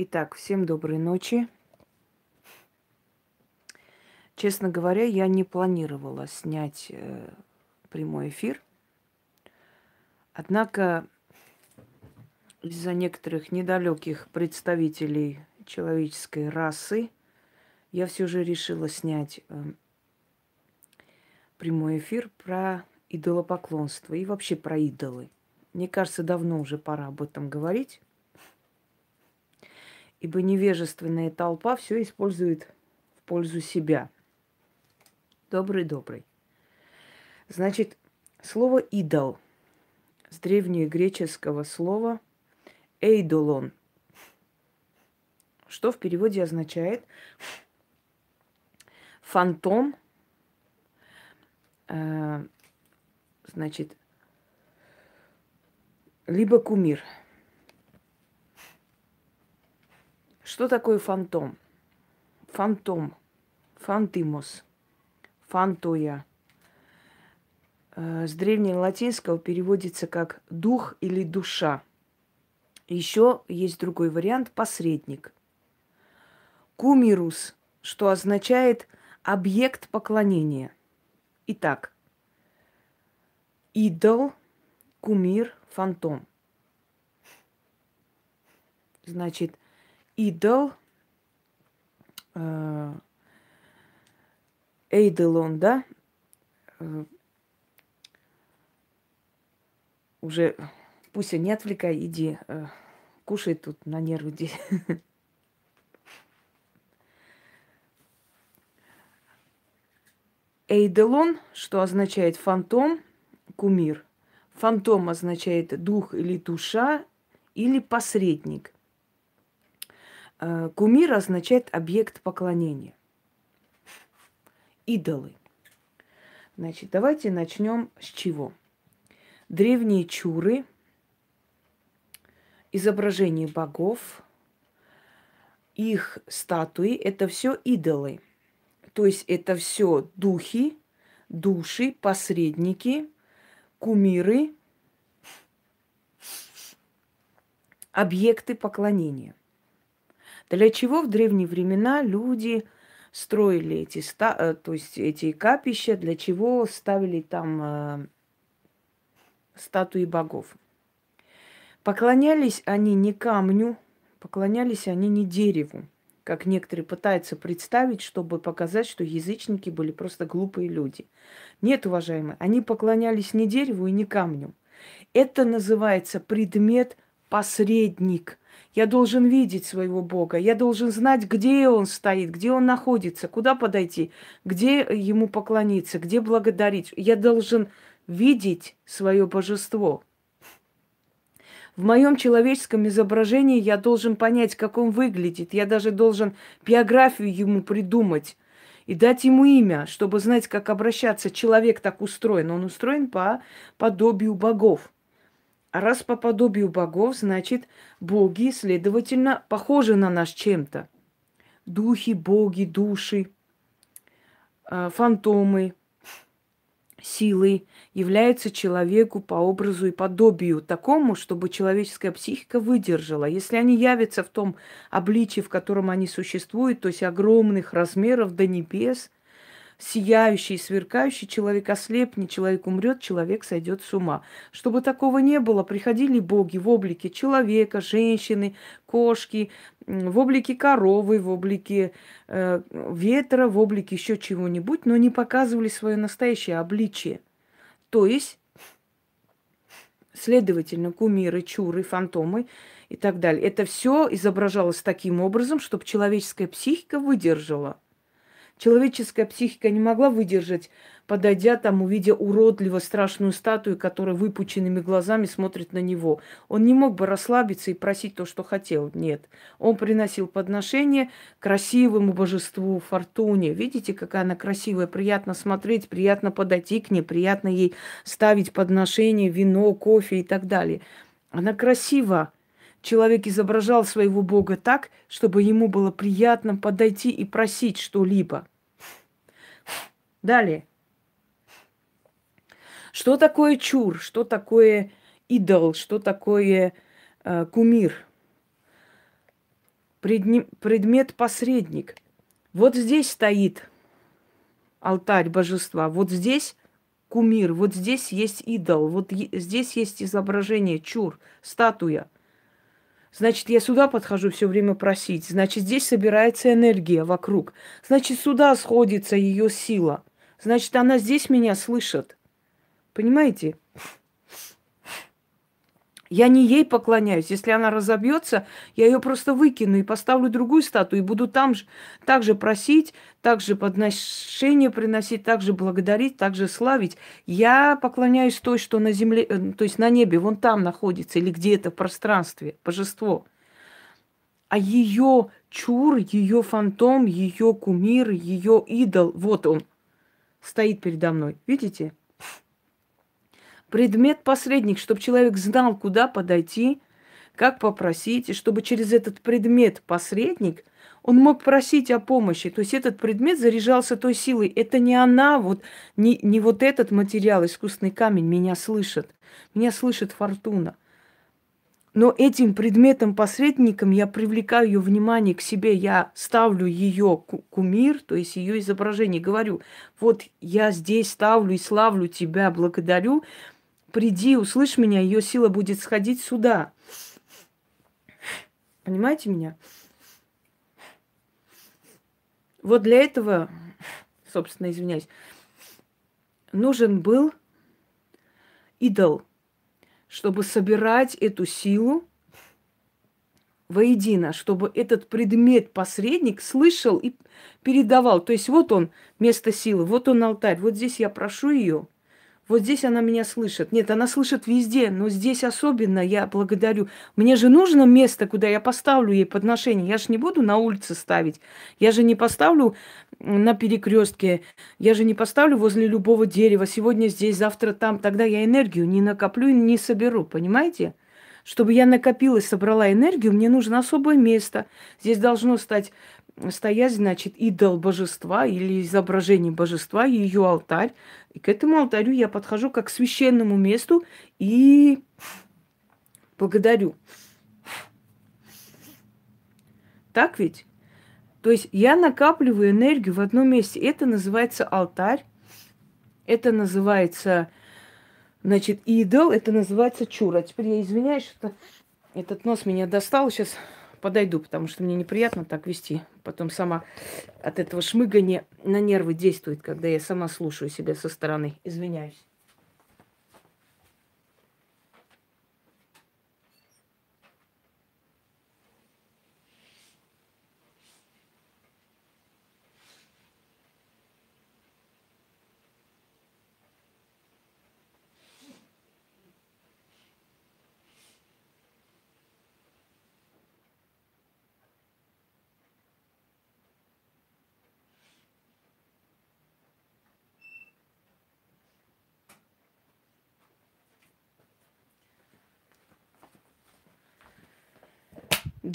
Итак, всем доброй ночи. Честно говоря, я не планировала снять э, прямой эфир. Однако из-за некоторых недалеких представителей человеческой расы я все же решила снять э, прямой эфир про идолопоклонство и вообще про идолы. Мне кажется, давно уже пора об этом говорить ибо невежественная толпа все использует в пользу себя. Добрый-добрый. Значит, слово «идол» с древнегреческого слова «эйдолон», что в переводе означает фантом, э, значит, либо кумир – Что такое фантом? Фантом, фантимос, фантоя. Э, с древнелатинского переводится как дух или душа. Еще есть другой вариант – посредник. Кумирус, что означает объект поклонения. Итак, идол, кумир, фантом. Значит, идол, э, Эйделон, да, э, уже пусть не отвлекай, иди, э, кушай тут на нервы. Эйделон, что означает фантом, кумир. Фантом означает дух или душа, или посредник – кумир означает объект поклонения. Идолы. Значит, давайте начнем с чего? Древние чуры, изображения богов, их статуи – это все идолы. То есть это все духи, души, посредники, кумиры, объекты поклонения. Для чего в древние времена люди строили эти, ста, э, то есть эти капища, для чего ставили там э, статуи богов? Поклонялись они не камню, поклонялись они не дереву, как некоторые пытаются представить, чтобы показать, что язычники были просто глупые люди. Нет, уважаемые, они поклонялись не дереву и не камню. Это называется предмет посредник – я должен видеть своего Бога. Я должен знать, где Он стоит, где Он находится, куда подойти, где Ему поклониться, где благодарить. Я должен видеть свое божество. В моем человеческом изображении я должен понять, как он выглядит. Я даже должен биографию ему придумать и дать ему имя, чтобы знать, как обращаться. Человек так устроен. Он устроен по подобию богов. Раз по подобию богов, значит, боги, следовательно, похожи на нас чем-то. Духи, боги, души, а, фантомы, силы являются человеку по образу и подобию такому, чтобы человеческая психика выдержала. Если они явятся в том обличии, в котором они существуют, то есть огромных размеров до небес – сияющий, сверкающий, человек ослепнет, человек умрет, человек сойдет с ума. Чтобы такого не было, приходили боги в облике человека, женщины, кошки, в облике коровы, в облике э, ветра, в облике еще чего-нибудь, но не показывали свое настоящее обличие. То есть, следовательно, кумиры, чуры, фантомы и так далее. Это все изображалось таким образом, чтобы человеческая психика выдержала – Человеческая психика не могла выдержать, подойдя там, увидя уродливо страшную статую, которая выпученными глазами смотрит на него. Он не мог бы расслабиться и просить то, что хотел. Нет. Он приносил подношение красивому божеству Фортуне. Видите, какая она красивая, приятно смотреть, приятно подойти к ней, приятно ей ставить подношение, вино, кофе и так далее. Она красива, человек изображал своего Бога так, чтобы ему было приятно подойти и просить что-либо. Далее. Что такое чур? Что такое идол? Что такое э, кумир? предмет-посредник. Вот здесь стоит алтарь божества, вот здесь кумир, вот здесь есть идол, вот здесь есть изображение, чур, статуя. Значит, я сюда подхожу все время просить. Значит, здесь собирается энергия вокруг. Значит, сюда сходится ее сила. Значит, она здесь меня слышит. Понимаете? Я не ей поклоняюсь. Если она разобьется, я ее просто выкину и поставлю другую статую, и буду там же также просить, также подношение приносить, также благодарить, также славить. Я поклоняюсь той, что на земле, э, то есть на небе, вон там находится, или где-то в пространстве, божество. А ее чур, ее фантом, ее кумир, ее идол, вот он стоит передо мной. Видите? Предмет-посредник, чтобы человек знал, куда подойти, как попросить, и чтобы через этот предмет-посредник он мог просить о помощи. То есть этот предмет заряжался той силой. Это не она, вот, не, не вот этот материал, искусственный камень меня слышит. Меня слышит фортуна. Но этим предметом-посредником я привлекаю ее внимание к себе, я ставлю ее кумир, то есть ее изображение, говорю, вот я здесь ставлю и славлю тебя, благодарю, приди, услышь меня, ее сила будет сходить сюда. Понимаете меня? Вот для этого, собственно, извиняюсь, нужен был идол, чтобы собирать эту силу воедино, чтобы этот предмет-посредник слышал и передавал. То есть вот он, место силы, вот он алтарь, вот здесь я прошу ее – вот здесь она меня слышит. Нет, она слышит везде, но здесь особенно я благодарю. Мне же нужно место, куда я поставлю ей подношение. Я же не буду на улице ставить. Я же не поставлю на перекрестке. Я же не поставлю возле любого дерева. Сегодня здесь, завтра там. Тогда я энергию не накоплю и не соберу. Понимаете? Чтобы я накопила и собрала энергию, мне нужно особое место. Здесь должно стать стоять, значит, идол божества или изображение божества, ее алтарь. И к этому алтарю я подхожу как к священному месту и благодарю. Так ведь? То есть я накапливаю энергию в одном месте. Это называется алтарь. Это называется, значит, идол. Это называется чура. Теперь я извиняюсь, что этот нос меня достал. Сейчас подойду, потому что мне неприятно так вести. Потом сама от этого шмыгания на нервы действует, когда я сама слушаю себя со стороны. Извиняюсь.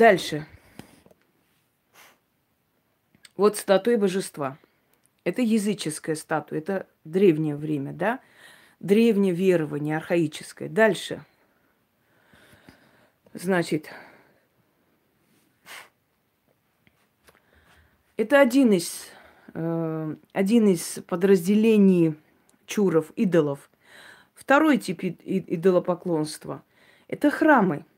Дальше. Вот статуя божества. Это языческая статуя, это древнее время, да? Древнее верование, архаическое. Дальше. Значит, это один из, э, один из подразделений чуров, идолов. Второй тип идолопоклонства – это храмы –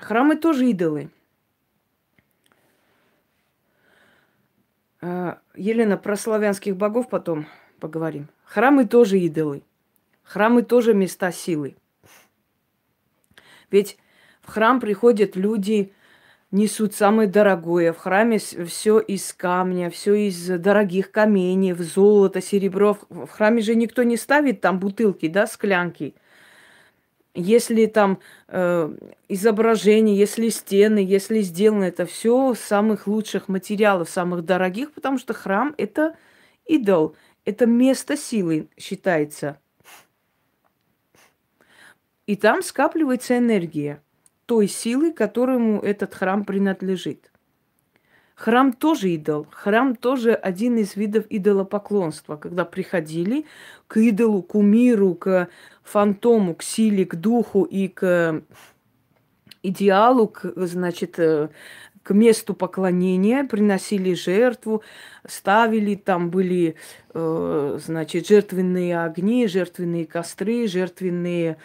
Храмы тоже идолы. А, Елена, про славянских богов потом поговорим. Храмы тоже идолы. Храмы тоже места силы. Ведь в храм приходят люди, несут самое дорогое. В храме все из камня, все из дорогих каменьев, золото, серебро. В храме же никто не ставит там бутылки, да, склянки – если там э, изображение, если стены, если сделано это все самых лучших материалов, самых дорогих, потому что храм это идол, это место силы считается. И там скапливается энергия той силы, которому этот храм принадлежит. Храм тоже идол. Храм тоже один из видов идолопоклонства, когда приходили к идолу, к умиру, к фантому, к силе, к духу и к идеалу, к, значит, э, к месту поклонения, приносили жертву, ставили, там были, э, значит, жертвенные огни, жертвенные костры, жертвенные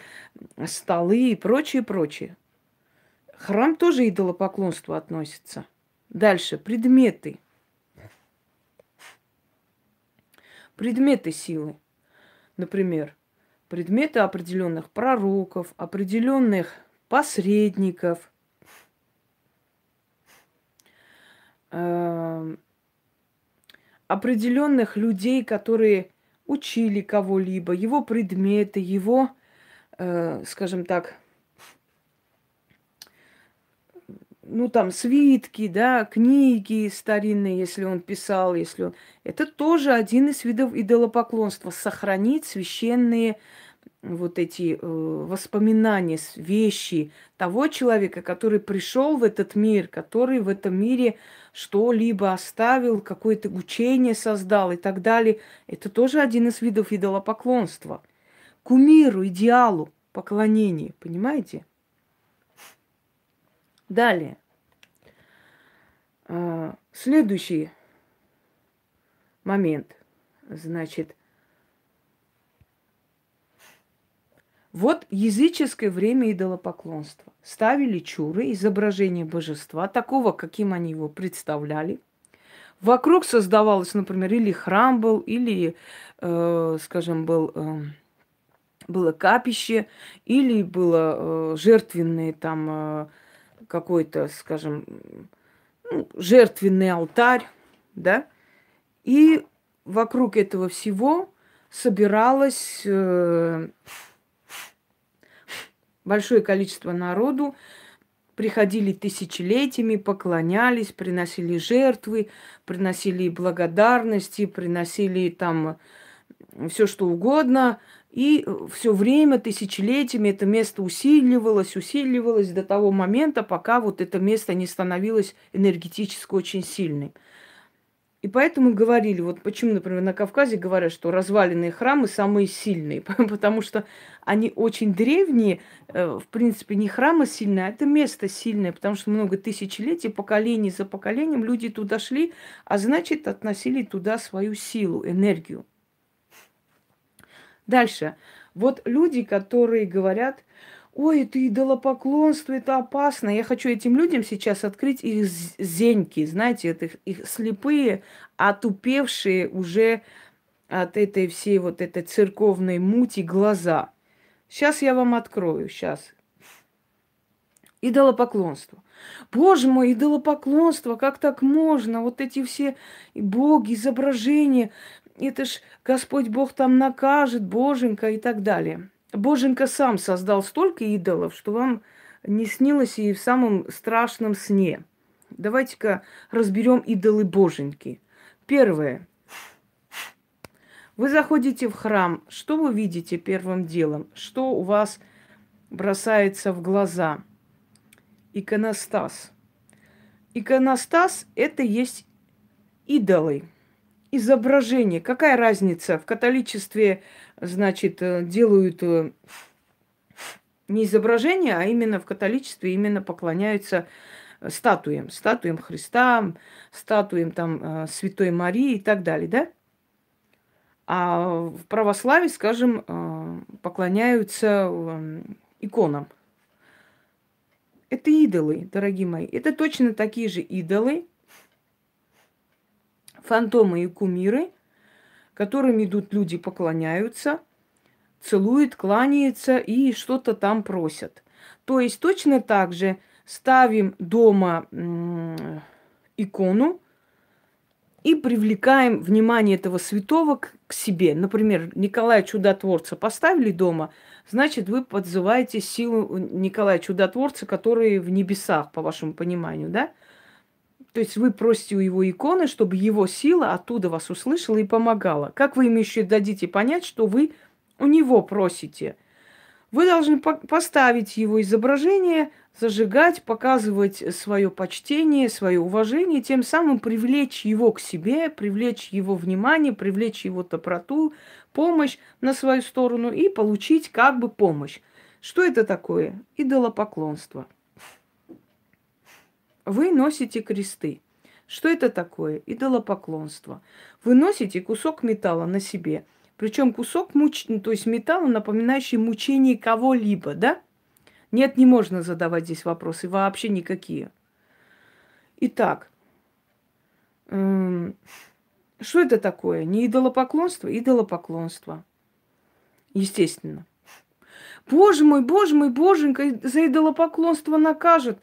столы и прочее, прочее. Храм тоже идолопоклонству относится. Дальше, предметы. Предметы силы. Например, предметы определенных пророков, определенных посредников, э, определенных людей, которые учили кого-либо, его предметы, его, э, скажем так, ну там свитки, да, книги старинные, если он писал, если он... Это тоже один из видов идолопоклонства. Сохранить священные вот эти э, воспоминания, вещи того человека, который пришел в этот мир, который в этом мире что-либо оставил, какое-то учение создал и так далее. Это тоже один из видов идолопоклонства. Кумиру, идеалу поклонения, понимаете? Далее. А, следующий момент. Значит, Вот языческое время идолопоклонства. Ставили чуры, изображение божества, такого, каким они его представляли. Вокруг создавалось, например, или храм был, или, э, скажем, был, э, было капище, или было э, жертвенный там э, какой-то, скажем, ну, жертвенный алтарь, да, и вокруг этого всего собиралось э, большое количество народу, приходили тысячелетиями, поклонялись, приносили жертвы, приносили благодарности, приносили там все что угодно. И все время, тысячелетиями это место усиливалось, усиливалось до того момента, пока вот это место не становилось энергетически очень сильным. И поэтому говорили, вот почему, например, на Кавказе говорят, что разваленные храмы самые сильные, потому что они очень древние, э, в принципе, не храмы сильные, а это место сильное, потому что много тысячелетий, поколений за поколением люди туда шли, а значит, относили туда свою силу, энергию. Дальше. Вот люди, которые говорят, ой, это идолопоклонство, это опасно. Я хочу этим людям сейчас открыть их зеньки, знаете, это их слепые, отупевшие уже от этой всей вот этой церковной мути глаза. Сейчас я вам открою, сейчас. Идолопоклонство. Боже мой, идолопоклонство, как так можно? Вот эти все боги, изображения, это ж Господь Бог там накажет, Боженька и так далее. Боженька сам создал столько идолов, что вам не снилось и в самом страшном сне. Давайте-ка разберем идолы Боженьки. Первое. Вы заходите в храм. Что вы видите первым делом? Что у вас бросается в глаза? Иконостас. Иконостас – это есть идолы, изображение. Какая разница? В католичестве значит, э, делают э, не изображение, а именно в католичестве именно поклоняются э, статуям, статуям Христа, статуям там Святой Марии и так далее, да? А в православии, скажем, поклоняются иконам. Это идолы, дорогие мои. Это точно такие же идолы, фантомы и кумиры, которым идут люди, поклоняются, целуют, кланяются и что-то там просят. То есть точно так же ставим дома икону и привлекаем внимание этого святого к, к себе. Например, Николая Чудотворца поставили дома, значит, вы подзываете силу Николая Чудотворца, который в небесах, по вашему пониманию, да? То есть вы просите у его иконы, чтобы его сила оттуда вас услышала и помогала. Как вы им еще дадите понять, что вы у него просите? Вы должны поставить его изображение, зажигать, показывать свое почтение, свое уважение, тем самым привлечь его к себе, привлечь его внимание, привлечь его доброту, помощь на свою сторону и получить как бы помощь. Что это такое? Идолопоклонство. Вы носите кресты. Что это такое? Идолопоклонство. Вы носите кусок металла на себе. Причем кусок, муч... то есть металла, напоминающий мучение кого-либо, да? Нет, не можно задавать здесь вопросы, вообще никакие. Итак, эм, что это такое? Не идолопоклонство? Идолопоклонство. Естественно. Боже мой, боже мой, боженька, за идолопоклонство накажет.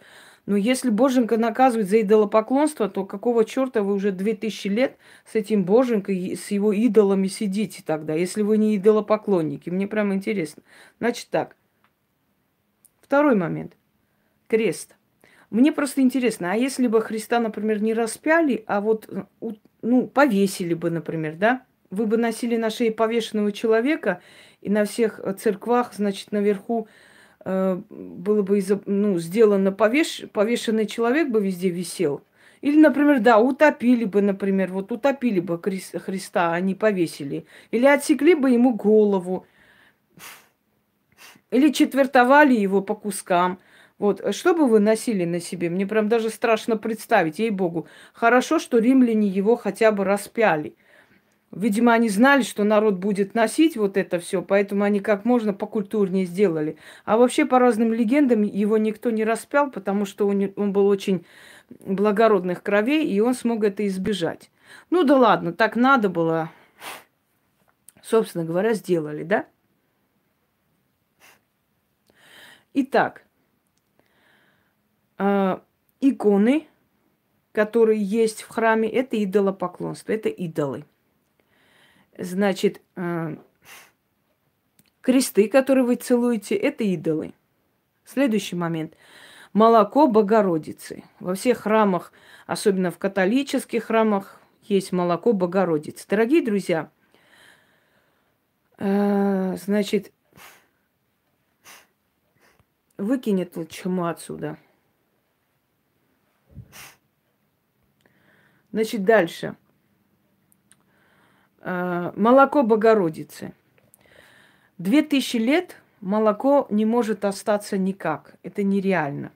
Но если боженька наказывает за идолопоклонство, то какого черта вы уже две тысячи лет с этим боженькой, с его идолами сидите тогда, если вы не идолопоклонники? Мне прям интересно. Значит так. Второй момент. Крест. Мне просто интересно, а если бы Христа, например, не распяли, а вот, ну, повесили бы, например, да? Вы бы носили на шее повешенного человека, и на всех церквах, значит, наверху э, было бы ну, сделано повеш, повешенный человек бы везде висел. Или, например, да, утопили бы, например, вот утопили бы Христа, а не повесили. Или отсекли бы ему голову. Или четвертовали его по кускам. Вот, что бы вы носили на себе? Мне прям даже страшно представить, ей-богу. Хорошо, что римляне его хотя бы распяли. Видимо, они знали, что народ будет носить вот это все, поэтому они как можно покультурнее сделали. А вообще, по разным легендам, его никто не распял, потому что он, был очень благородных кровей, и он смог это избежать. Ну да ладно, так надо было. Собственно говоря, сделали, да? Итак, э, иконы, которые есть в храме, это идолопоклонство, это идолы. Значит, э, кресты, которые вы целуете, это идолы. Следующий момент. Молоко Богородицы. Во всех храмах, особенно в католических храмах, есть молоко Богородицы. Дорогие друзья, э, значит, выкинет вот чему отсюда. Значит, дальше. Э, молоко Богородицы. Две тысячи лет молоко не может остаться никак. Это нереально.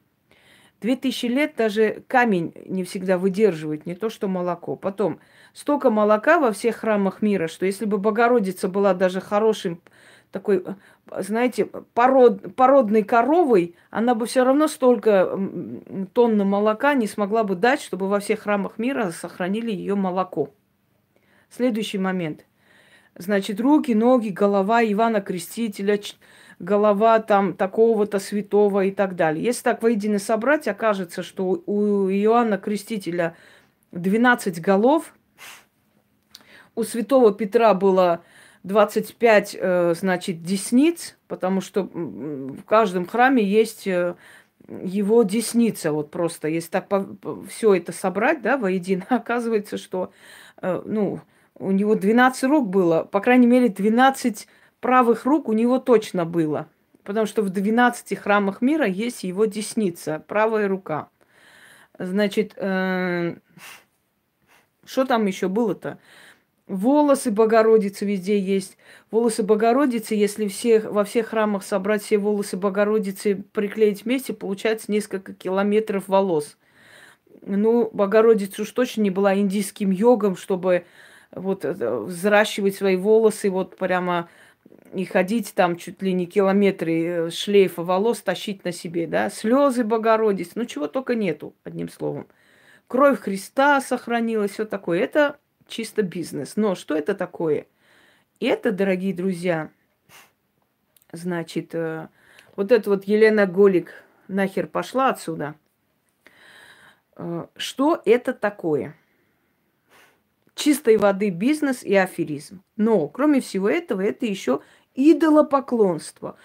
Две тысячи лет даже камень не всегда выдерживает, не то что молоко. Потом, столько молока во всех храмах мира, что если бы Богородица была даже хорошим такой, знаете, пород, породной коровой, она бы все равно столько тонн молока не смогла бы дать, чтобы во всех храмах мира сохранили ее молоко. Следующий момент. Значит, руки, ноги, голова Ивана Крестителя, голова там такого-то святого и так далее. Если так воедино собрать, окажется, что у Иоанна Крестителя 12 голов, у святого Петра было 25, э, значит, десниц, потому что в каждом храме есть э, его десница, вот просто, если так все это собрать, да, воедино, оказывается, что, э, ну, у него 12 рук было, по крайней мере, 12 правых рук у него точно было. Потому что в 12 храмах мира есть его десница, правая рука. Значит, э, что там еще было-то? Волосы Богородицы везде есть. Волосы Богородицы, если всех, во всех храмах собрать все волосы Богородицы, приклеить вместе, получается несколько километров волос. Ну, Богородица уж точно не была индийским йогом, чтобы вот э, взращивать свои волосы вот прямо и ходить там чуть ли не километры э, шлейфа волос тащить на себе, да, слезы Богородицы, ну чего только нету, одним словом. Кровь Христа сохранилась, все такое. Это чисто бизнес. Но что это такое? Это, дорогие друзья, значит, э, вот это вот Елена Голик нахер пошла отсюда. Что это такое? Чистой воды бизнес и аферизм. Но, кроме всего этого, это еще идолопоклонство.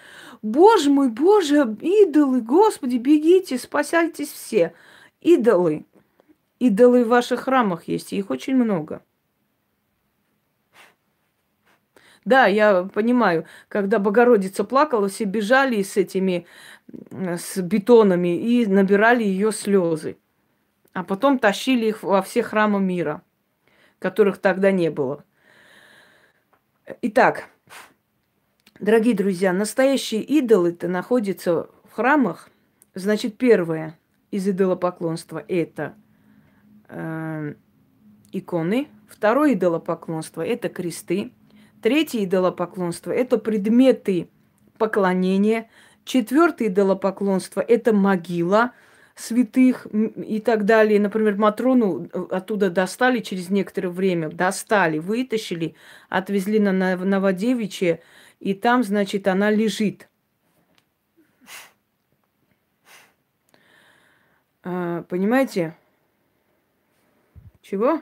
Боже мой, боже, идолы, Господи, бегите, спасайтесь все. Идолы. Идолы в ваших храмах есть, их очень много. Да, я понимаю, когда Богородица плакала, все бежали с этими, с бетонами и набирали ее слезы. А потом тащили их во все храмы мира которых тогда не было. Итак, дорогие друзья, настоящие идолы-то находятся в храмах. Значит, первое. из идолопоклонства – это э, иконы. Второе идолопоклонство – это кресты. Третье идолопоклонство – это предметы поклонения. Четвертое идолопоклонство – это могила святых и так далее. Например, Матрону э, оттуда достали через некоторое время, достали, вытащили, отвезли на Новодевичье, и там, значит, она лежит. А, понимаете? Чего?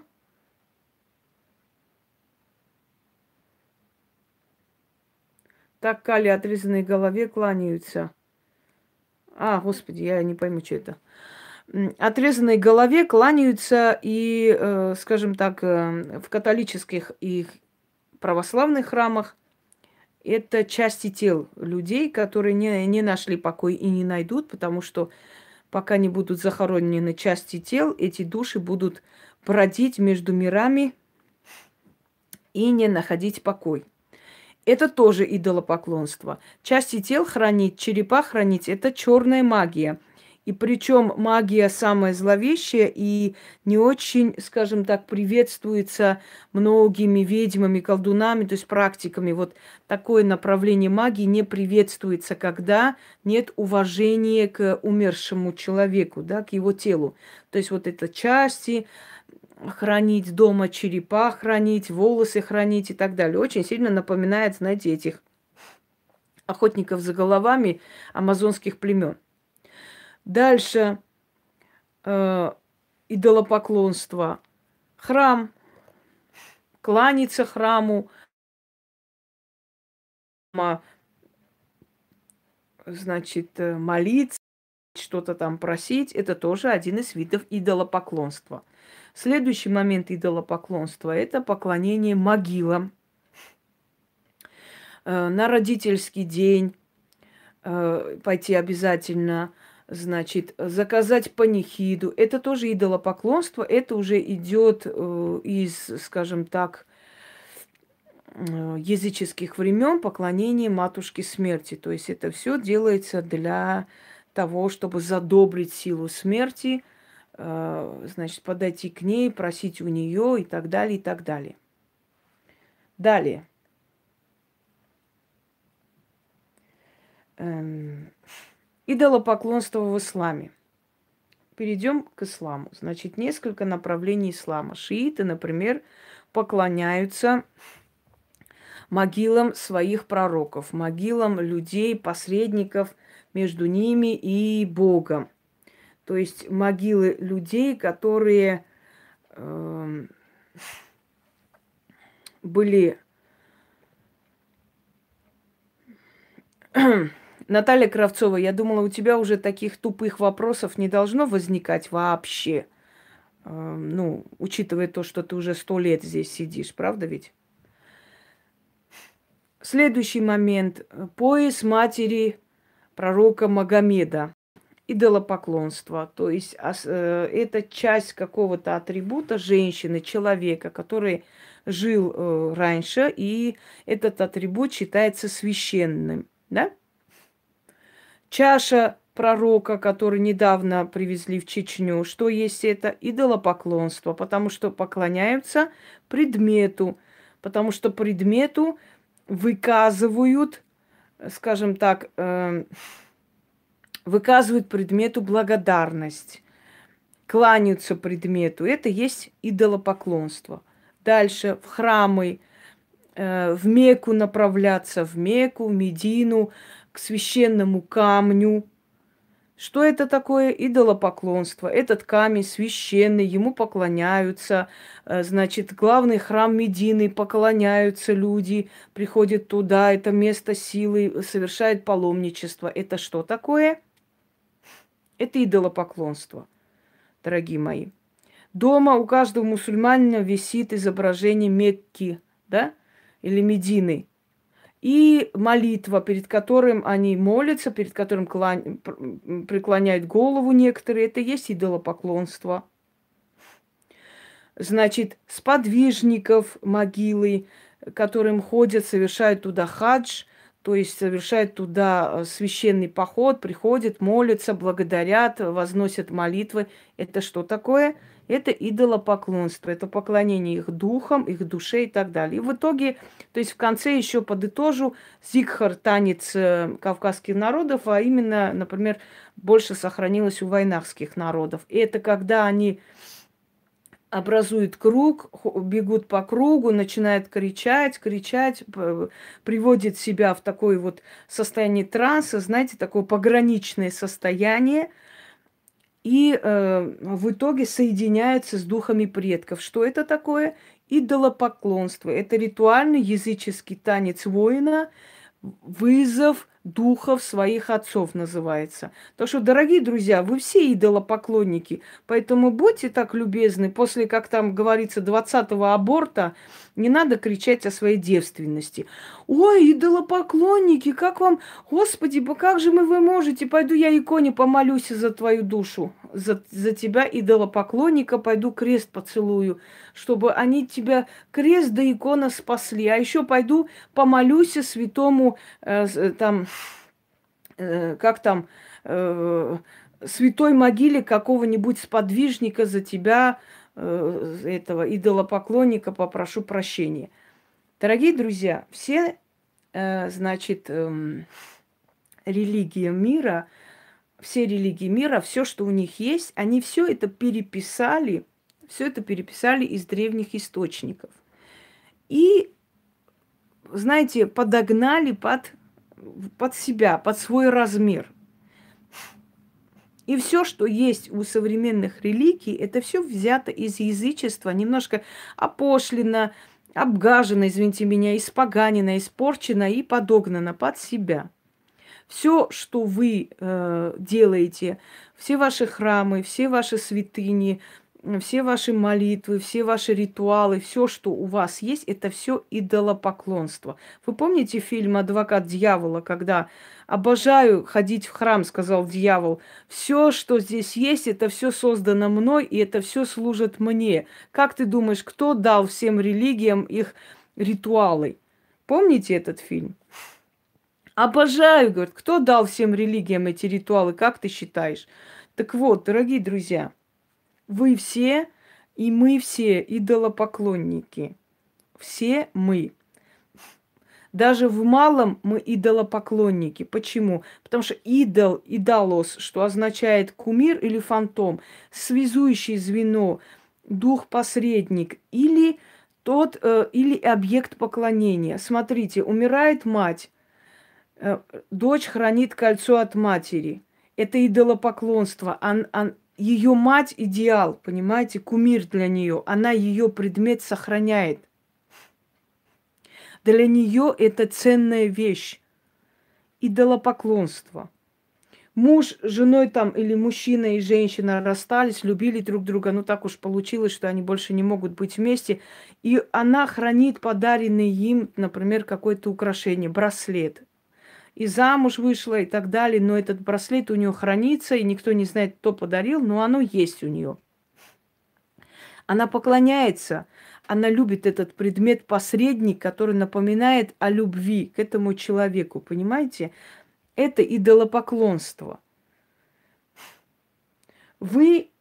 Так Кали отрезанной голове кланяются. А, господи, я не пойму, что это. Отрезанной голове кланяются и, э, скажем так, э, в католических и православных храмах это части тел людей, которые не, не нашли покой и не найдут, потому что пока не будут захоронены части тел, эти души будут бродить между мирами и не находить покой. Это тоже идолопоклонство. Части тел хранить, черепа хранить – это черная магия. И причем магия самая зловещая и не очень, скажем так, приветствуется многими ведьмами, колдунами, то есть практиками. Вот такое направление магии не приветствуется, когда нет уважения к умершему человеку, да, к его телу. То есть вот это части, хранить дома черепа, хранить волосы, хранить и так далее. Очень сильно напоминает, знаете, этих охотников за головами амазонских племен. Дальше э, идолопоклонство. Храм. Кланяться храму. Значит, э, молиться, что-то там просить. Это тоже один из видов идолопоклонства. Следующий момент идолопоклонства – это поклонение могилам. Э, на родительский день э, пойти обязательно, значит, заказать панихиду. Это тоже идолопоклонство, это уже идет э, из, скажем так, языческих времен поклонение матушки смерти. То есть это все делается для того, чтобы задобрить силу смерти – значит, подойти к ней, просить у нее и так далее, и так далее. Далее. Эм, идолопоклонство в исламе. Перейдем к исламу. Значит, несколько направлений ислама. Шииты, например, поклоняются могилам своих пророков, могилам людей, посредников между ними и Богом – то есть могилы людей, которые э, были... Наталья Кравцова, я думала, у тебя уже таких тупых вопросов не должно возникать вообще. Э, ну, учитывая то, что ты уже сто лет здесь сидишь, правда ведь? Следующий момент. Пояс матери пророка Магомеда идолопоклонство. То есть э, это часть какого-то атрибута женщины, человека, который жил э, раньше, и этот атрибут считается священным. Да? Чаша пророка, который недавно привезли в Чечню, что есть это? Идолопоклонство, потому что поклоняются предмету, потому что предмету выказывают, скажем так, э, выказывают предмету благодарность, кланяются предмету. Это есть идолопоклонство. Дальше в храмы, э, в Мекку направляться, в Мекку, в Медину, к священному камню. Что это такое? Идолопоклонство. Этот камень священный, ему поклоняются. Э, значит, главный храм Медины, поклоняются люди, приходят туда, это место силы, совершают паломничество. Это что такое? Это идолопоклонство, дорогие мои. Дома у каждого мусульманина висит изображение Мекки, да, или Медины. И молитва, перед которым они молятся, перед которым клань... преклоняют голову некоторые, это есть идолопоклонство. Значит, сподвижников могилы, которым ходят, совершают туда хадж, то есть совершают туда э, священный поход, приходят, молятся, благодарят, возносят молитвы. Это что такое? Это идолопоклонство, это поклонение их духам, их душе и так далее. И в итоге, то есть в конце еще подытожу, Зигхар танец э, кавказских народов, а именно, например, больше сохранилось у войнахских народов. И это когда они образуют круг, бегут по кругу, начинают кричать, кричать, приводит себя в такое вот состояние транса, знаете, такое пограничное состояние, и э, в итоге соединяются с духами предков. Что это такое? Идолопоклонство. Это ритуальный языческий танец воина, вызов духов своих отцов называется. Так что, дорогие друзья, вы все идолопоклонники, поэтому будьте так любезны, после, как там говорится, 20-го аборта, не надо кричать о своей девственности. Ой, идолопоклонники, как вам, Господи, как же мы вы можете? Пойду я иконе помолюсь за твою душу, за, за тебя, идолопоклонника, пойду крест поцелую, чтобы они тебя крест да икона спасли. А еще пойду помолюсь святому э, там Э, как там, э, святой могиле какого-нибудь сподвижника за тебя, э, этого идолопоклонника, попрошу прощения. Дорогие друзья, все, э, значит, э, религии мира, все религии мира, все, что у них есть, они все это переписали, все это переписали из древних источников. И, знаете, подогнали под под себя, под свой размер. И все, что есть у современных религий, это все взято из язычества, немножко опошлено, обгажено, извините меня, испоганено, испорчено и подогнано под себя. Все, что вы э, делаете, все ваши храмы, все ваши святыни, все ваши молитвы, все ваши ритуалы, все, что у вас есть, это все идолопоклонство. Вы помните фильм «Адвокат дьявола», когда «Обожаю ходить в храм», сказал дьявол. Все, что здесь есть, это все создано мной, и это все служит мне. Как ты думаешь, кто дал всем религиям их ритуалы? Помните этот фильм? Обожаю, говорит, кто дал всем религиям эти ритуалы, как ты считаешь? Так вот, дорогие друзья, вы все и мы все идолопоклонники. Все мы. Даже в малом мы идолопоклонники. Почему? Потому что идол, идолос, что означает кумир или фантом, связующее звено, дух-посредник или тот, э, или объект поклонения. Смотрите, умирает мать, э, дочь хранит кольцо от матери. Это идолопоклонство. Он, он, ее мать идеал, понимаете, кумир для нее. Она ее предмет сохраняет. Для нее это ценная вещь. Идолопоклонство. Муж с женой там или мужчина и женщина расстались, любили друг друга, ну так уж получилось, что они больше не могут быть вместе. И она хранит подаренный им, например, какое-то украшение, браслет и замуж вышла и так далее, но этот браслет у нее хранится, и никто не знает, кто подарил, но оно есть у нее. Она поклоняется, она любит этот предмет посредник, который напоминает о любви к этому человеку, понимаете? Это идолопоклонство. Вы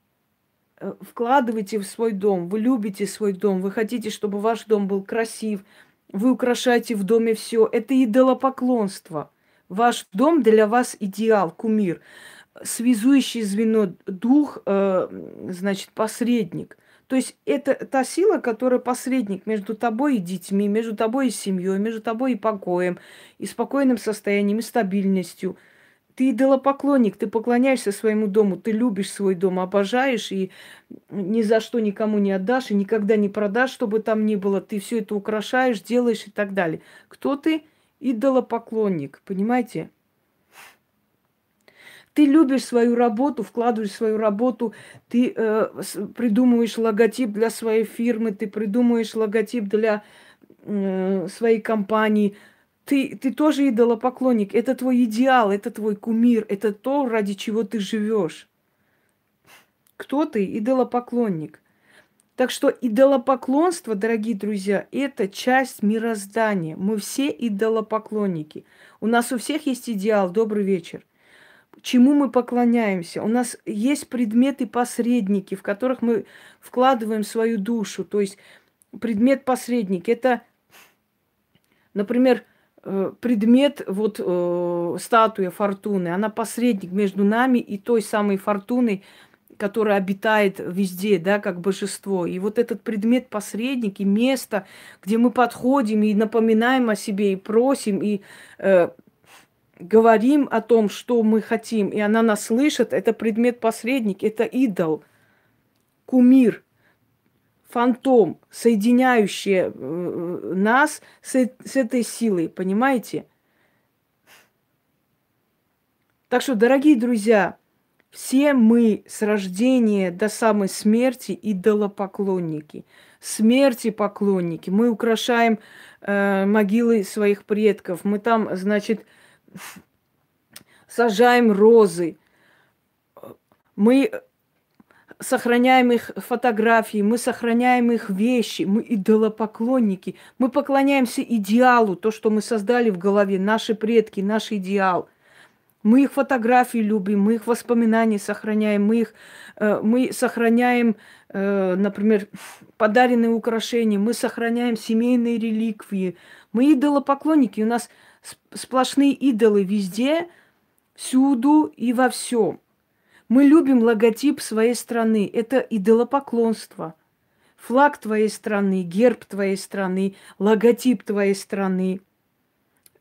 э, вкладываете в свой дом, вы любите свой дом, вы хотите, чтобы ваш дом был красив, вы украшаете в доме все. Это идолопоклонство. Ваш дом для вас идеал, кумир, связующее звено, дух, э, значит, посредник. То есть это та сила, которая посредник между тобой и детьми, между тобой и семьей, между тобой и покоем, и спокойным состоянием, и стабильностью. Ты идолопоклонник, ты поклоняешься своему дому, ты любишь свой дом, обожаешь и ни за что никому не отдашь, и никогда не продашь, чтобы там ни было. Ты все это украшаешь, делаешь и так далее. Кто ты? Идолопоклонник, понимаете? Ты любишь свою работу, вкладываешь свою работу, ты э, придумываешь логотип для своей фирмы, ты придумываешь логотип для э, своей компании. Ты, ты тоже идолопоклонник. Это твой идеал, это твой кумир, это то, ради чего ты живешь. Кто ты? Идолопоклонник. Так что идолопоклонство, дорогие друзья, это часть мироздания. Мы все идолопоклонники. У нас у всех есть идеал. Добрый вечер. Чему мы поклоняемся? У нас есть предметы-посредники, в которых мы вкладываем свою душу. То есть предмет-посредник – это, например, э, предмет, вот э, статуя фортуны, она посредник между нами и той самой фортуной, которое обитает везде, да, как божество. И вот этот предмет посредник и место, где мы подходим и напоминаем о себе, и просим, и э, говорим о том, что мы хотим, и она нас слышит, это предмет посредник, это идол, кумир, фантом, соединяющий э, нас с, с этой силой, понимаете? Так что, дорогие друзья, все мы с рождения до самой смерти идолопоклонники, смерти поклонники. Мы украшаем э, могилы своих предков, мы там, значит, сажаем розы, мы сохраняем их фотографии, мы сохраняем их вещи, мы идолопоклонники, мы поклоняемся идеалу, то, что мы создали в голове, наши предки, наш идеал – мы их фотографии любим, мы их воспоминания сохраняем, мы их, э, мы сохраняем, э, например, подаренные украшения, мы сохраняем семейные реликвии. Мы идолопоклонники, у нас сплошные идолы везде, всюду и во всем. Мы любим логотип своей страны. Это идолопоклонство. Флаг твоей страны, герб твоей страны, логотип твоей страны,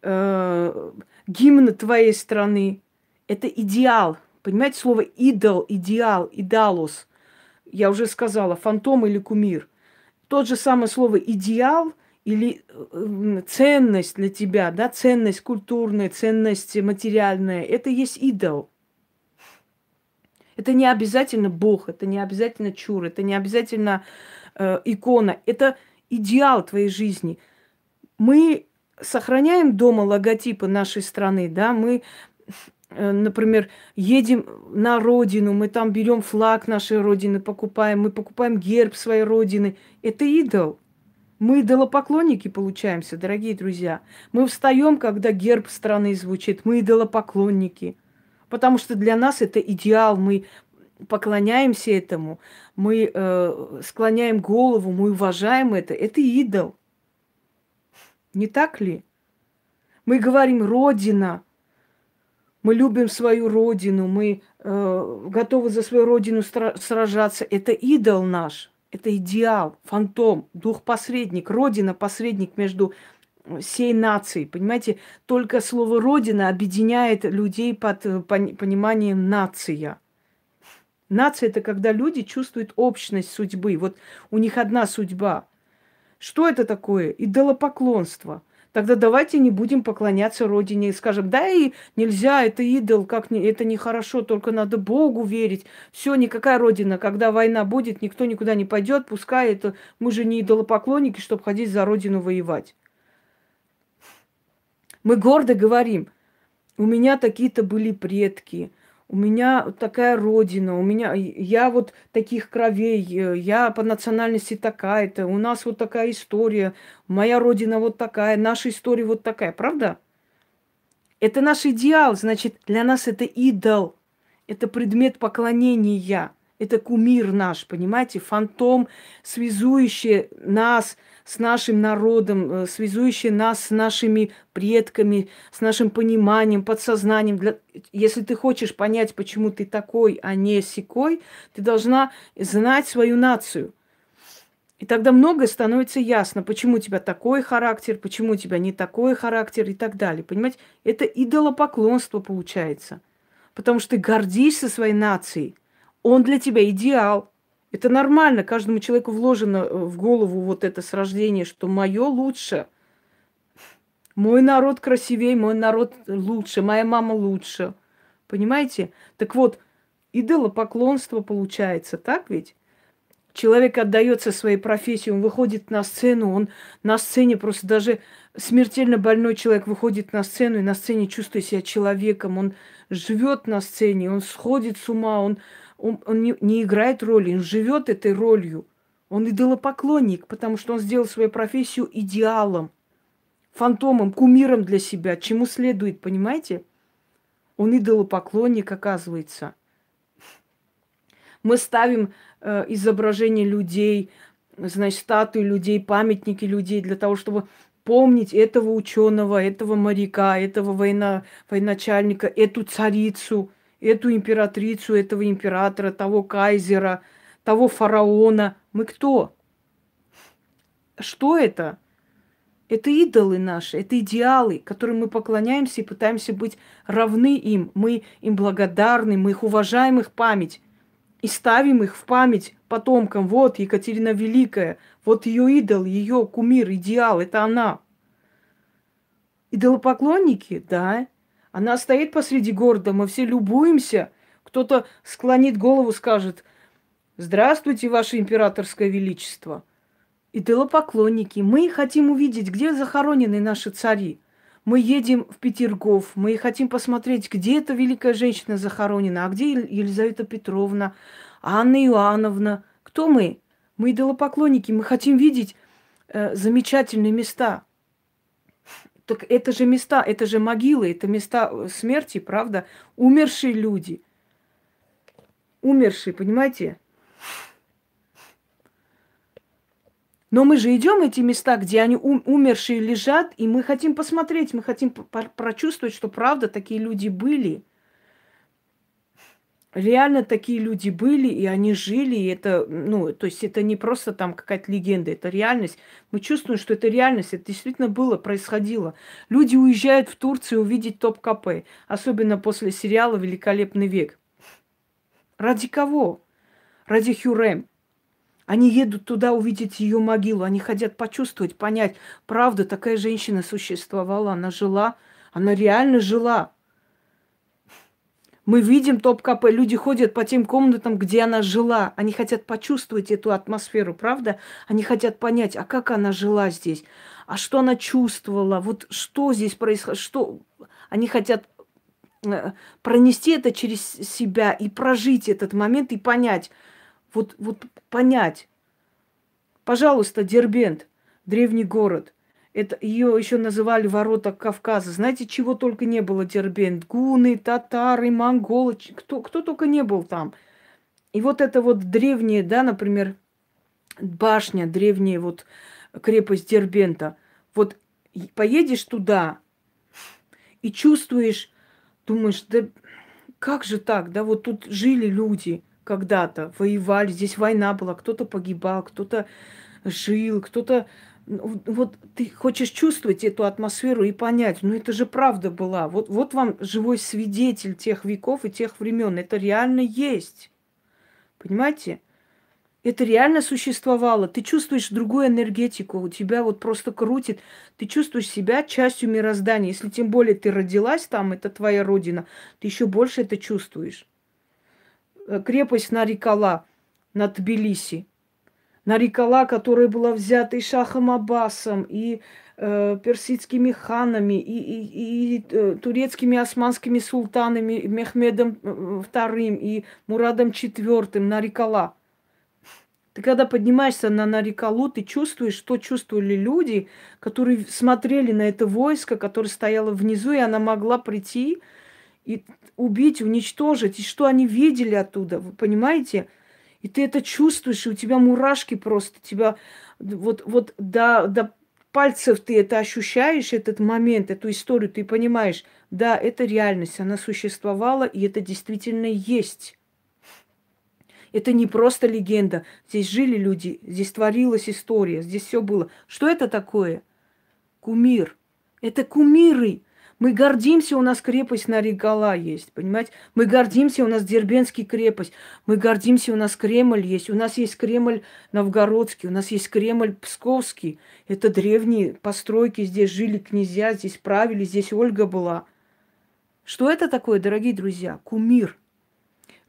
э, гимн твоей страны. Это идеал. Понимаете, слово идол, идеал, идалус. Я уже сказала, фантом или кумир. Тот же самое слово идеал или э, ценность для тебя, да, ценность культурная, ценность материальная, это есть идол. Это не обязательно Бог, это не обязательно чур, это не обязательно э, икона, это идеал твоей жизни. Мы сохраняем дома логотипы нашей страны, да, мы, э, например, едем на родину, мы там берем флаг нашей родины, покупаем, мы покупаем герб своей родины. Это идол. Мы идолопоклонники получаемся, дорогие друзья. Мы встаем, когда герб страны звучит. Мы идолопоклонники. Потому что для нас это идеал. Мы поклоняемся этому. Мы э, склоняем голову, мы уважаем это. Это идол. Не так ли? Мы говорим Родина. Мы любим свою родину, мы э, готовы за свою родину сражаться. Это идол наш, это идеал, фантом, дух-посредник, родина-посредник между всей нацией. Понимаете, только слово родина объединяет людей под э, пониманием нация. Нация это когда люди чувствуют общность судьбы. Вот у них одна судьба. Что это такое? Идолопоклонство. Тогда давайте не будем поклоняться Родине и скажем, да и нельзя, это идол, как не, это нехорошо, только надо Богу верить. Все, никакая Родина, когда война будет, никто никуда не пойдет, пускай это, мы же не идолопоклонники, чтобы ходить за Родину воевать. Мы гордо говорим, у меня такие-то были предки, у меня такая родина, у меня, я вот таких кровей, э, я по национальности такая-то, у нас вот такая история, моя родина вот такая, наша история вот такая, правда? Это наш идеал, значит, для нас это идол, это предмет поклонения, это кумир наш, понимаете, фантом, связующий нас – с нашим народом, э, связующее нас с нашими предками, с нашим пониманием, подсознанием. Для... Если ты хочешь понять, почему ты такой, а не секой, ты должна знать свою нацию. И тогда многое становится ясно, почему у тебя такой характер, почему у тебя не такой характер и так далее. Понимаете, это идолопоклонство получается. Потому что ты гордишься своей нацией. Он для тебя идеал. Это нормально, каждому человеку вложено э, в голову вот это с рождения, что мое лучше. Мой народ красивее, мой народ лучше, моя мама лучше. Понимаете? Так вот, идолопоклонство получается, так ведь? Человек отдается своей профессии, он выходит на сцену, он на сцене просто даже смертельно больной человек выходит на сцену и на сцене чувствует себя человеком, он живет на сцене, он сходит с ума, он он, он не, не играет роли, он живет этой ролью. Он идолопоклонник, потому что он сделал свою профессию идеалом, фантомом, кумиром для себя, чему следует, понимаете? Он идолопоклонник, оказывается. Мы ставим э, изображения людей, значит, статуи людей, памятники людей для того, чтобы помнить этого ученого, этого моряка, этого война, военачальника, эту царицу, эту императрицу, этого императора, того кайзера, того фараона. Мы кто? Что это? Это идолы наши, это идеалы, которым мы поклоняемся и пытаемся быть равны им. Мы им благодарны, мы их уважаем, их память. И ставим их в память потомкам. Вот Екатерина Великая, вот ее идол, ее кумир, идеал, это она. Идолопоклонники, да. Она стоит посреди города, мы все любуемся. Кто-то склонит голову, скажет, здравствуйте, ваше императорское величество. Идолопоклонники, мы хотим увидеть, где захоронены наши цари. Мы едем в Петергоф, мы хотим посмотреть, где эта великая женщина захоронена, а где Елизавета Петровна, Анна Иоанновна. Кто мы? Мы идолопоклонники, мы хотим видеть э, замечательные места. Так это же места, это же могилы, это места э, смерти, правда? Умершие люди. Умершие, понимаете? Но мы же идем эти места, где они ум- умершие лежат, и мы хотим посмотреть, мы хотим прочувствовать, что правда такие люди были. Реально такие люди были, и они жили, и это, ну, то есть это не просто там какая-то легенда, это реальность. Мы чувствуем, что это реальность, это действительно было, происходило. Люди уезжают в Турцию увидеть топ-КП, особенно после сериала «Великолепный век». Ради кого? Ради Хюрем. Они едут туда увидеть ее могилу, они хотят почувствовать, понять, правда, такая женщина существовала, она жила, она реально жила. Мы видим топ-КП, люди ходят по тем комнатам, где она жила. Они хотят почувствовать эту атмосферу, правда? Они хотят понять, а как она жила здесь, а что она чувствовала, вот что здесь происходит, что... Они хотят э, пронести это через себя и прожить этот момент и понять, вот, вот понять. Пожалуйста, Дербент, древний город. Это ее еще называли ворота Кавказа. Знаете, чего только не было Дербент. Гуны, татары, монголы, кто, кто только не был там. И вот это вот древняя, да, например, башня, древняя вот крепость Дербента. Вот поедешь туда и чувствуешь, думаешь, да как же так, да, вот тут жили люди – когда-то, воевали, здесь война была, кто-то погибал, кто-то жил, кто-то... Ну, вот ты хочешь чувствовать эту атмосферу и понять, ну это же правда была. Вот, вот вам живой свидетель тех веков и тех времен. Это реально есть. Понимаете? Это реально существовало. Ты чувствуешь другую энергетику, у тебя вот просто крутит. Ты чувствуешь себя частью мироздания. Если тем более ты родилась там, это твоя родина, ты еще больше это чувствуешь. Э, крепость Нарикала на Тбилиси. Нарикала, которая была взята и Шахом Аббасом, и э, персидскими ханами, и, и, и э, турецкими османскими султанами, Мехмедом II э, и Мурадом IV, Нарикала. Ты когда поднимаешься на Нарикалу, ты чувствуешь, что чувствовали люди, которые смотрели на это войско, которое стояло внизу, и она могла прийти и убить, уничтожить, и что они видели оттуда, вы понимаете? И ты это чувствуешь, и у тебя мурашки просто, тебя вот, вот до, до пальцев ты это ощущаешь, этот момент, эту историю, ты понимаешь, да, это реальность, она существовала, и это действительно есть. Это не просто легенда. Здесь жили люди, здесь творилась история, здесь все было. Что это такое? Кумир. Это кумиры. Мы гордимся, у нас крепость Наригала есть, понимаете? Мы гордимся, у нас Дербенский крепость. Мы гордимся, у нас Кремль есть. У нас есть Кремль Новгородский, у нас есть Кремль Псковский. Это древние постройки, здесь жили князья, здесь правили, здесь Ольга была. Что это такое, дорогие друзья? Кумир.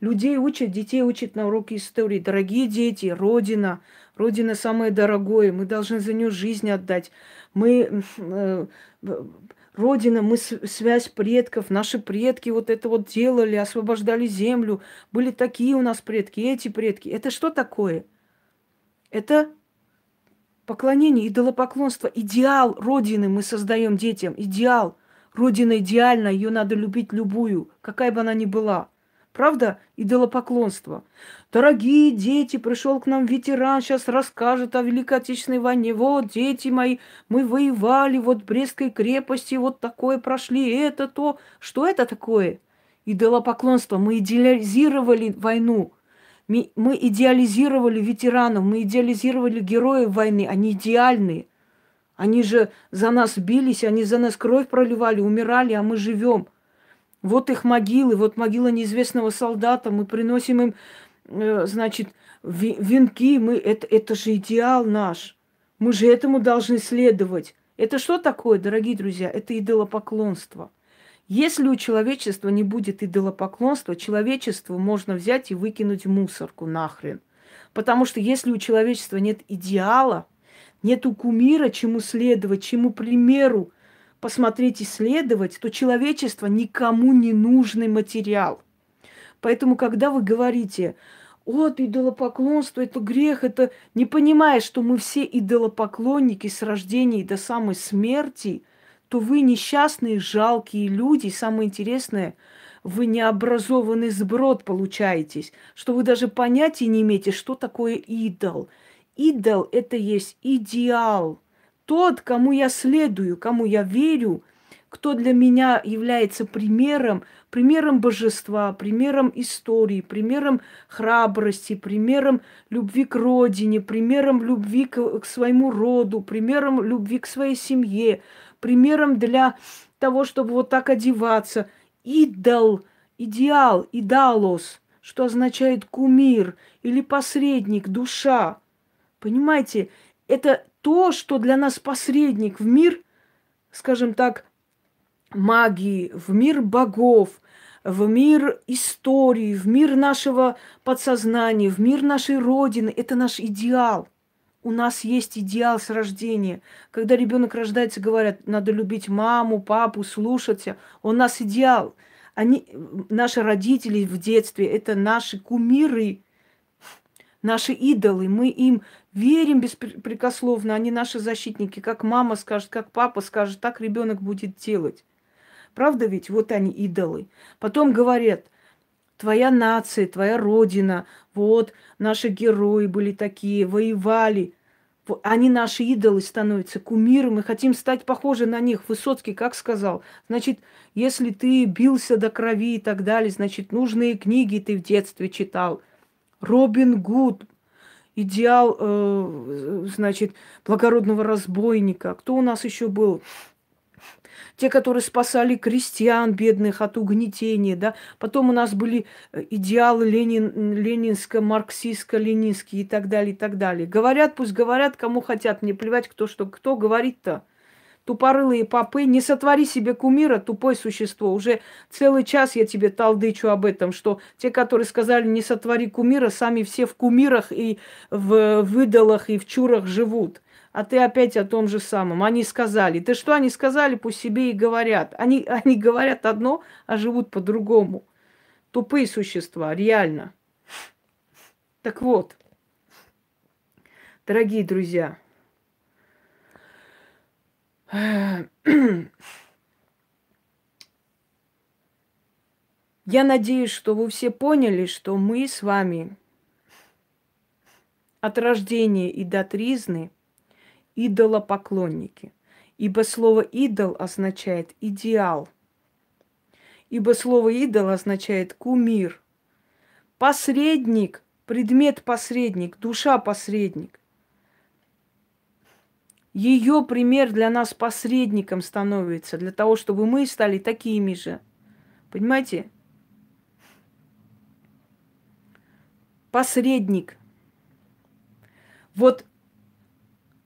Людей учат, детей учат на уроке истории. Дорогие дети, Родина. Родина самое дорогое. Мы должны за нее жизнь отдать. Мы э, Родина, мы связь предков, наши предки вот это вот делали, освобождали землю. Были такие у нас предки, эти предки. Это что такое? Это поклонение, идолопоклонство, идеал Родины мы создаем детям, идеал. Родина идеальна, ее надо любить любую, какая бы она ни была. Правда? Идолопоклонство. Дорогие дети, пришел к нам ветеран, сейчас расскажет о Великой Отечественной войне. Вот, дети мои, мы воевали, вот Брестской крепости, вот такое прошли, это то. Что это такое? Идолопоклонство. Мы идеализировали войну. Мы идеализировали ветеранов, мы идеализировали героев войны. Они идеальные. Они же за нас бились, они за нас кровь проливали, умирали, а мы живем. Вот их могилы, вот могила неизвестного солдата, мы приносим им, э, значит, венки, мы, это, это же идеал наш. Мы же этому должны следовать. Это что такое, дорогие друзья? Это идолопоклонство. Если у человечества не будет идолопоклонства, человечество можно взять и выкинуть мусорку нахрен. Потому что если у человечества нет идеала, нету кумира, чему следовать, чему примеру посмотреть, исследовать, то человечество никому не нужный материал. Поэтому, когда вы говорите, вот идолопоклонство, это грех, это не понимая, что мы все идолопоклонники с рождения до самой смерти, то вы несчастные, жалкие люди. И самое интересное, вы необразованный сброд получаетесь, что вы даже понятия не имеете, что такое идол. Идол – это есть идеал – тот, кому я следую, кому я верю, кто для меня является примером, примером божества, примером истории, примером храбрости, примером любви к родине, примером любви к, к своему роду, примером любви к своей семье, примером для того, чтобы вот так одеваться. Идол, идеал, идалос, что означает кумир или посредник, душа. Понимаете, это то, что для нас посредник в мир, скажем так, магии, в мир богов, в мир истории, в мир нашего подсознания, в мир нашей Родины. Это наш идеал. У нас есть идеал с рождения. Когда ребенок рождается, говорят, надо любить маму, папу, слушаться. У нас идеал. Они, наши родители в детстве, это наши кумиры, наши идолы. Мы им верим беспрекословно, они наши защитники. Как мама скажет, как папа скажет, так ребенок будет делать. Правда ведь? Вот они идолы. Потом говорят, твоя нация, твоя родина, вот наши герои были такие, воевали. Они наши идолы становятся, кумиры, мы хотим стать похожи на них. Высоцкий как сказал? Значит, если ты бился до крови и так далее, значит, нужные книги ты в детстве читал. Робин Гуд, идеал, э, значит, благородного разбойника. Кто у нас еще был? Те, которые спасали крестьян бедных от угнетения, да. Потом у нас были э, идеалы Ленин, ленинско-марксистско-ленинские и так далее, и так далее. Говорят, пусть говорят, кому хотят, мне плевать, кто что, кто говорит-то тупорылые попы, не сотвори себе кумира, тупое существо. Уже целый час я тебе талдычу об этом, что те, которые сказали не сотвори кумира, сами все в кумирах и в выдалах и в чурах живут. А ты опять о том же самом. Они сказали. Ты что они сказали, пусть себе и говорят. Они, они говорят одно, а живут по-другому. Тупые существа, реально. Так вот, дорогие друзья, я надеюсь, что вы все поняли, что мы с вами от рождения и до тризны идолопоклонники. Ибо слово идол означает идеал. Ибо слово идол означает кумир. Посредник, предмет посредник, душа посредник. Ее пример для нас посредником становится, для того, чтобы мы стали такими же. Понимаете? Посредник. Вот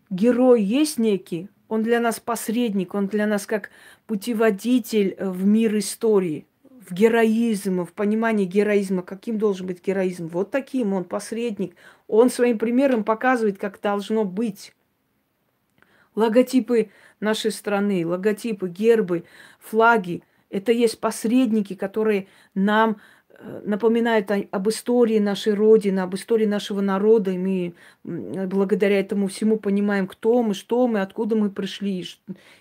герой есть некий, он для нас посредник, он для нас как путеводитель в мир истории, в героизм, в понимании героизма, каким должен быть героизм. Вот таким он посредник. Он своим примером показывает, как должно быть логотипы нашей страны, логотипы, гербы, флаги. Это есть посредники, которые нам э, напоминает об истории нашей Родины, об истории нашего народа, и мы благодаря этому всему понимаем, кто мы, что мы, откуда мы пришли,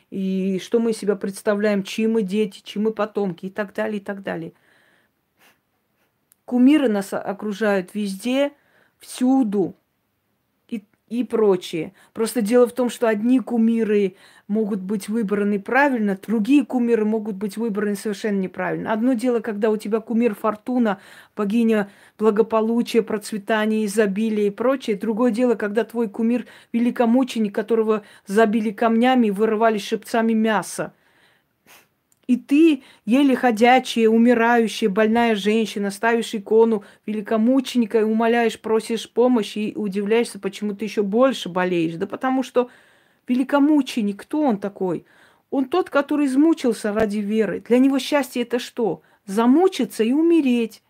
и что мы из себя представляем, чьи мы дети, чьи мы потомки, и так далее, и так далее. Кумиры нас окружают везде, всюду и прочее. Просто дело в том, что одни кумиры могут быть выбраны правильно, другие кумиры могут быть выбраны совершенно неправильно. Одно дело, когда у тебя кумир Фортуна, богиня благополучия, процветания, изобилия и прочее. Другое дело, когда твой кумир великомученик, которого забили камнями и вырывали шипцами мясо. И ты, еле ходячая, умирающая, больная женщина, ставишь икону великомученика и умоляешь, просишь помощи и удивляешься, почему ты еще больше болеешь. Да потому что великомученик, кто он такой? Он тот, который измучился ради веры. Для него счастье это что? Замучиться и умереть.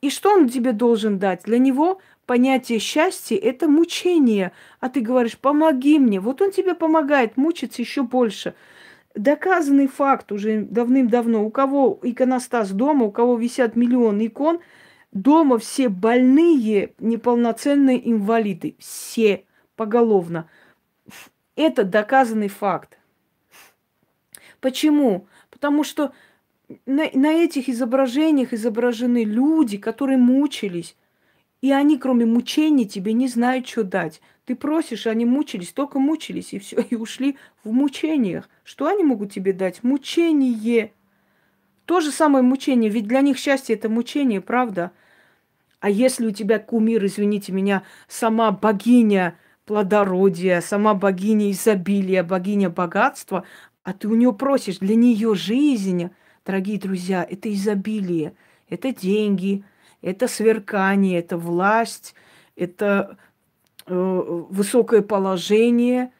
И что он тебе должен дать? Для него понятие счастья – это мучение. А ты говоришь, помоги мне. Вот он тебе помогает мучиться еще больше – доказанный факт уже давным-давно. У кого иконостас дома, у кого висят миллион икон, дома все больные, неполноценные инвалиды. Все поголовно. Это доказанный факт. Почему? Потому что на, на этих изображениях изображены люди, которые мучились. И они, кроме мучений, тебе не знают, что дать. Ты просишь, они мучились, только мучились, и все, и ушли в мучениях. Что они могут тебе дать? Мучение. То же самое мучение, ведь для них счастье это мучение, правда? А если у тебя кумир, извините меня, сама богиня плодородия, сама богиня изобилия, богиня богатства, а ты у нее просишь для нее жизнь, дорогие друзья, это изобилие, это деньги, это сверкание, это власть, это Э, высокое положение,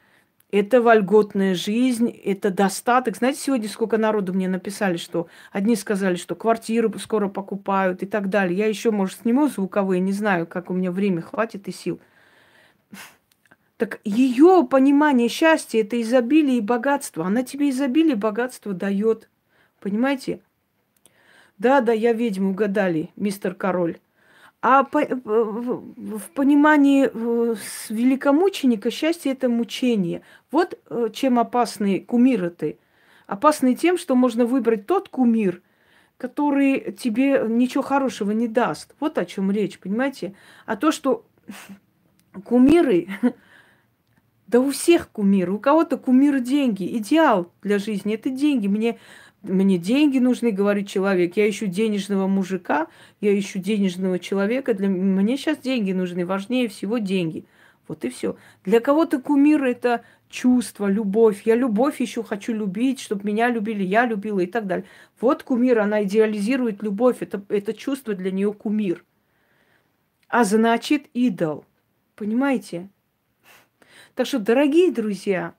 это вольготная жизнь, это достаток. Знаете, сегодня сколько народу мне написали, что одни сказали, что квартиру скоро покупают и так далее. Я еще, может, сниму звуковые, не знаю, как у меня время хватит и сил. Так ее понимание счастья – это изобилие и богатство. Она тебе изобилие и богатство дает. Понимаете? Да, да, я ведьму, угадали, мистер Король. А по, в понимании э, великомученика счастье это мучение. Вот э, чем опасны кумиры ты. Опасны тем, что можно выбрать тот кумир, который тебе ничего хорошего не даст. Вот о чем речь, понимаете? А то, что кумиры, да у всех кумиры, у кого-то кумир деньги, идеал для жизни, это деньги. Мне мне деньги нужны, говорит человек. Я ищу денежного мужика, я ищу денежного человека. Для мне сейчас деньги нужны, важнее всего деньги. Вот и все. Для кого-то кумир это чувство, любовь. Я любовь еще хочу любить, чтобы меня любили, я любила и так далее. Вот кумир, она идеализирует любовь. Это, это чувство для нее кумир. А значит, идол. Понимаете? Так что, дорогие друзья,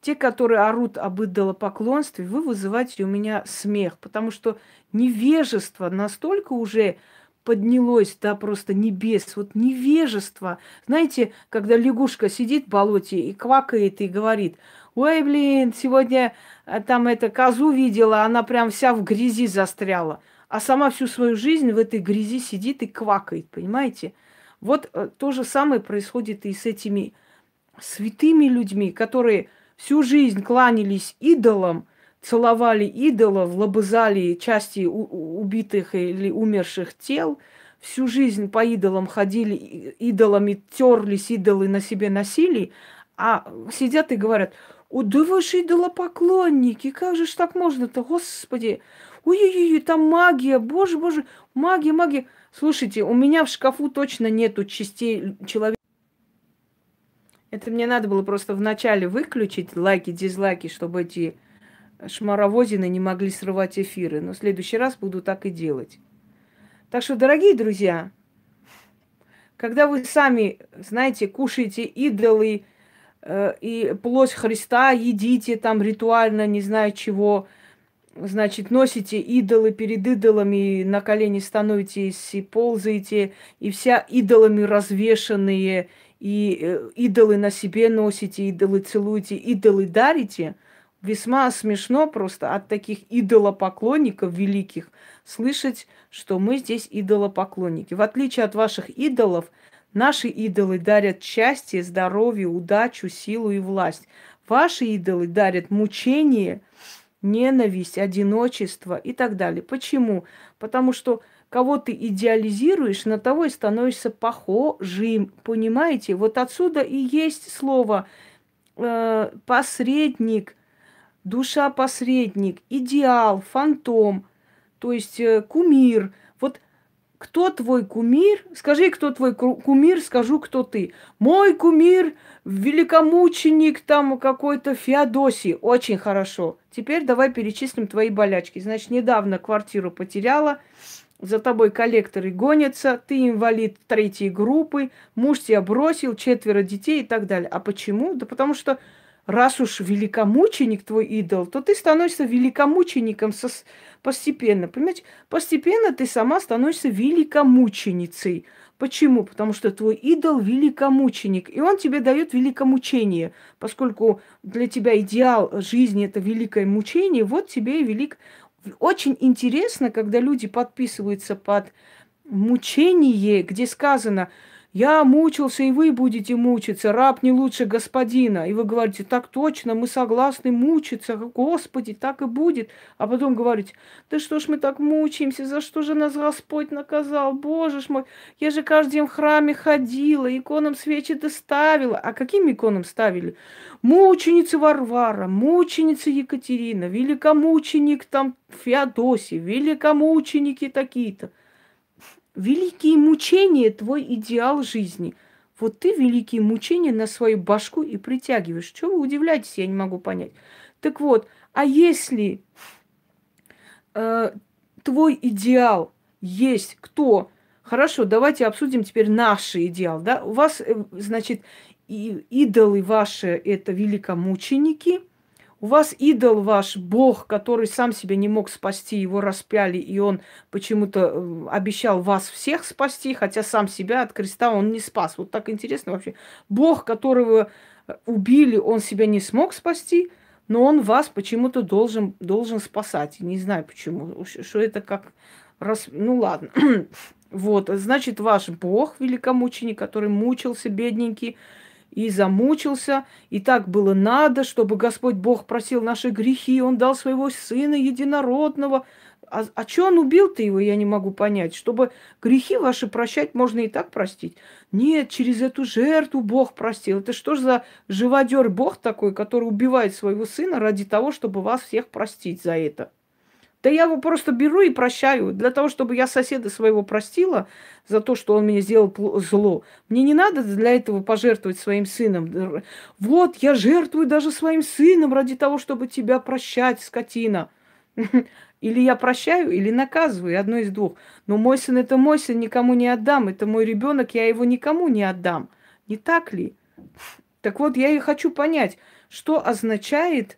те, которые орут об идолопоклонстве, вы вызываете у меня смех, потому что невежество настолько уже поднялось до просто небес. Вот невежество. Знаете, когда лягушка сидит в болоте и квакает и говорит, ой, блин, сегодня э, там это козу видела, она прям вся в грязи застряла. А сама всю свою жизнь в этой грязи сидит и квакает, понимаете? Вот э, то же самое происходит и с этими святыми людьми, которые всю жизнь кланялись идолам, целовали идолов, лобызали части убитых или умерших тел, всю жизнь по идолам ходили, идолами терлись, идолы на себе носили, а сидят и говорят, о, да вы же идолопоклонники, как же ж так можно-то, господи, ой-ой-ой, там магия, боже, боже, магия, магия. Слушайте, у меня в шкафу точно нету частей человека. Это мне надо было просто вначале выключить лайки, дизлайки, чтобы эти шмаровозины не могли срывать эфиры. Но в следующий раз буду так и делать. Так что, дорогие друзья, когда вы сами, знаете, кушаете идолы э, и плоть Христа, едите там ритуально, не знаю чего, значит, носите идолы перед идолами, на колени становитесь и ползаете, и вся идолами развешенные, и э, идолы на себе носите, идолы целуете, идолы дарите, весьма смешно просто от таких идолопоклонников великих слышать, что мы здесь идолопоклонники. В отличие от ваших идолов, наши идолы дарят счастье, здоровье, удачу, силу и власть. Ваши идолы дарят мучение, ненависть, одиночество и так далее. Почему? Потому что кого ты идеализируешь, на того и становишься похожим. Понимаете? Вот отсюда и есть слово э, посредник, душа посредник, идеал, фантом, то есть э, кумир. Вот кто твой кумир? Скажи, кто твой кумир, скажу, кто ты. Мой кумир великомученик там какой-то Феодосий. Очень хорошо. Теперь давай перечислим твои болячки. Значит, недавно квартиру потеряла, за тобой коллекторы гонятся, ты инвалид третьей группы, муж тебя бросил, четверо детей и так далее. А почему? Да потому что раз уж великомученик твой идол, то ты становишься великомучеником со, постепенно. Понимаете? Постепенно ты сама становишься великомученицей. Почему? Потому что твой идол великомученик, и он тебе дает великомучение. Поскольку для тебя идеал жизни это великое мучение, вот тебе и велик очень интересно, когда люди подписываются под мучение, где сказано, я мучился, и вы будете мучиться, раб не лучше господина. И вы говорите, так точно, мы согласны мучиться, Господи, так и будет. А потом говорите, да что ж мы так мучаемся, за что же нас Господь наказал, Боже ж мой, я же каждый день в храме ходила, иконам свечи доставила. А каким иконам ставили? Мученица Варвара, мученица Екатерина, великомученик там Феодосий, великомученики такие-то великие мучения – твой идеал жизни. Вот ты великие мучения на свою башку и притягиваешь. Чего вы удивляетесь, я не могу понять. Так вот, а если э, твой идеал есть кто? Хорошо, давайте обсудим теперь наш идеал. Да? У вас, э, значит, и, идолы ваши – это великомученики – у вас идол ваш, Бог, который сам себя не мог спасти, его распяли, и он почему-то э, обещал вас всех спасти, хотя сам себя от креста он не спас. Вот так интересно вообще. Бог, которого э, убили, он себя не смог спасти, но он вас почему-то должен, должен спасать. Не знаю почему. Что это как... Раз... Ну ладно. вот, значит, ваш Бог, великомученик, который мучился, бедненький, и замучился, и так было надо, чтобы Господь Бог просил наши грехи, Он дал своего Сына Единородного. А, а что Он убил-то его, я не могу понять. Чтобы грехи ваши прощать, можно и так простить. Нет, через эту жертву Бог простил. Это что ж за живодер Бог такой, который убивает своего Сына ради того, чтобы вас всех простить за это? Да я его просто беру и прощаю. Для того, чтобы я соседа своего простила за то, что он мне сделал зло. Мне не надо для этого пожертвовать своим сыном. Вот, я жертвую даже своим сыном ради того, чтобы тебя прощать, скотина. Или я прощаю, или наказываю, одно из двух. Но мой сын это мой сын, никому не отдам. Это мой ребенок, я его никому не отдам. Не так ли? Так вот, я и хочу понять, что означает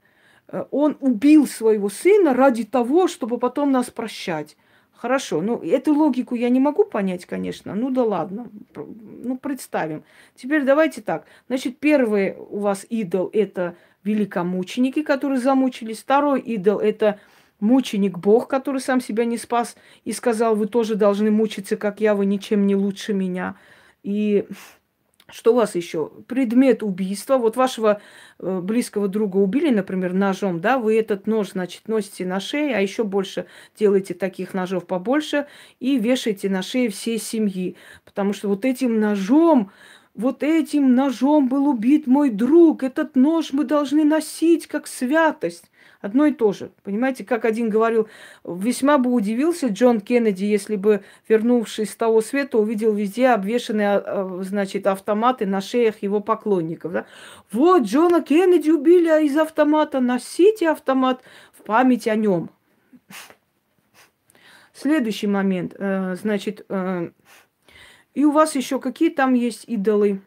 он убил своего сына ради того, чтобы потом нас прощать. Хорошо, ну эту логику я не могу понять, конечно. Ну да ладно, ну представим. Теперь давайте так. Значит, первый у вас идол это великомученики, которые замучились. Второй идол это мученик Бог, который сам себя не спас и сказал, вы тоже должны мучиться, как я, вы ничем не лучше меня. И что у вас еще? Предмет убийства. Вот вашего э, близкого друга убили, например, ножом, да, вы этот нож, значит, носите на шее, а еще больше делаете таких ножов побольше и вешаете на шее всей семьи. Потому что вот этим ножом, вот этим ножом был убит мой друг. Этот нож мы должны носить как святость. Одно и то же. Понимаете, как один говорил, весьма бы удивился Джон Кеннеди, если бы, вернувшись с того света, увидел везде обвешанные, а, а, значит, автоматы на шеях его поклонников. Да? Вот, Джона Кеннеди убили а из автомата, носите автомат в память о нем. Следующий момент, э, значит, э, и у вас еще какие там есть идолы?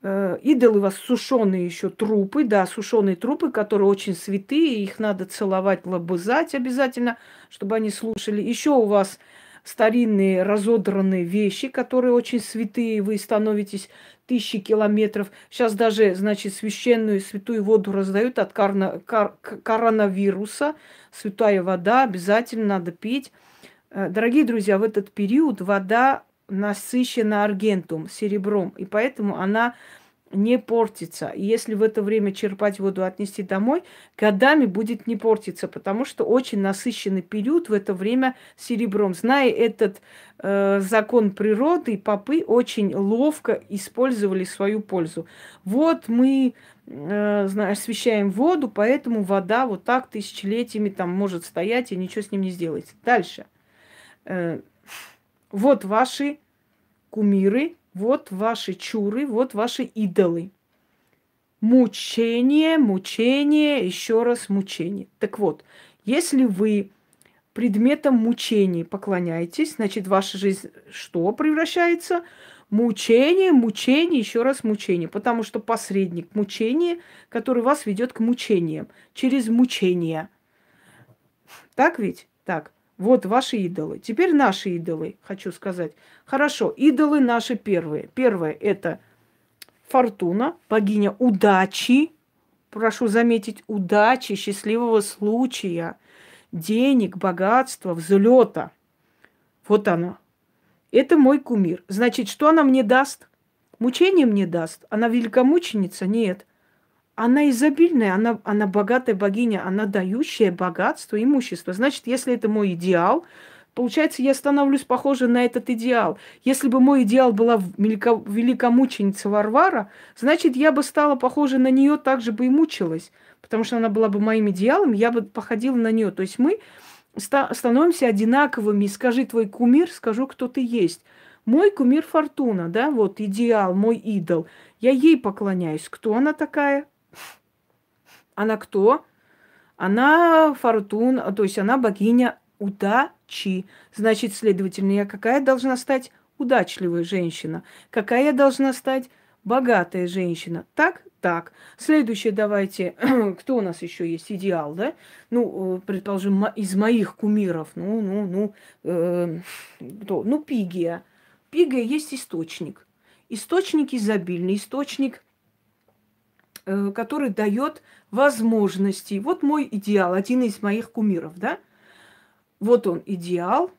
Э, идолы сушеные еще трупы, да, сушеные трупы, которые очень святые, их надо целовать, лобызать обязательно, чтобы они слушали. Еще у вас старинные разодранные вещи, которые очень святые, вы становитесь тысячи километров. Сейчас даже, значит, священную святую воду раздают от карна, кар, коронавируса. Святая вода обязательно надо пить. Э, дорогие друзья, в этот период вода насыщена аргентум, серебром, и поэтому она не портится. И если в это время черпать воду, отнести домой, годами будет не портиться, потому что очень насыщенный период в это время серебром. Зная этот э, закон природы, попы очень ловко использовали свою пользу. Вот мы э, освещаем воду, поэтому вода вот так тысячелетиями там может стоять и ничего с ним не сделается. Дальше. Э, вот ваши кумиры, вот ваши чуры, вот ваши идолы. Мучение, мучение, еще раз мучение. Так вот, если вы предметом мучений поклоняетесь, значит, ваша жизнь что превращается? Мучение, мучение, еще раз мучение. Потому что посредник мучения, который вас ведет к мучениям, через мучения. Так ведь? Так. Вот ваши идолы. Теперь наши идолы, хочу сказать. Хорошо, идолы наши первые. Первое – это Фортуна, богиня удачи. Прошу заметить, удачи, счастливого случая, денег, богатства, взлета. Вот она. Это мой кумир. Значит, что она мне даст? Мучение мне даст. Она великомученица? Нет она изобильная, она, она богатая богиня, она дающая богатство, имущество. Значит, если это мой идеал, получается, я становлюсь похожа на этот идеал. Если бы мой идеал была великомученица Варвара, значит, я бы стала похожа на нее, так же бы и мучилась. Потому что она была бы моим идеалом, я бы походила на нее. То есть мы становимся одинаковыми. Скажи твой кумир, скажу, кто ты есть. Мой кумир Фортуна, да, вот идеал, мой идол. Я ей поклоняюсь. Кто она такая? Она кто? Она фортуна, то есть она богиня удачи. Значит, следовательно, я какая должна стать удачливая женщина? Какая я должна стать богатая женщина? Так? Так. Следующее давайте. Кто у нас еще есть? Идеал, да? Ну, э, предположим, из моих кумиров. Ну, ну, ну, э, кто? Ну, Пигия. Пигия есть источник. Источник изобильный, источник Э, который дает возможности. Вот мой идеал, один из моих кумиров, да? Вот он идеал,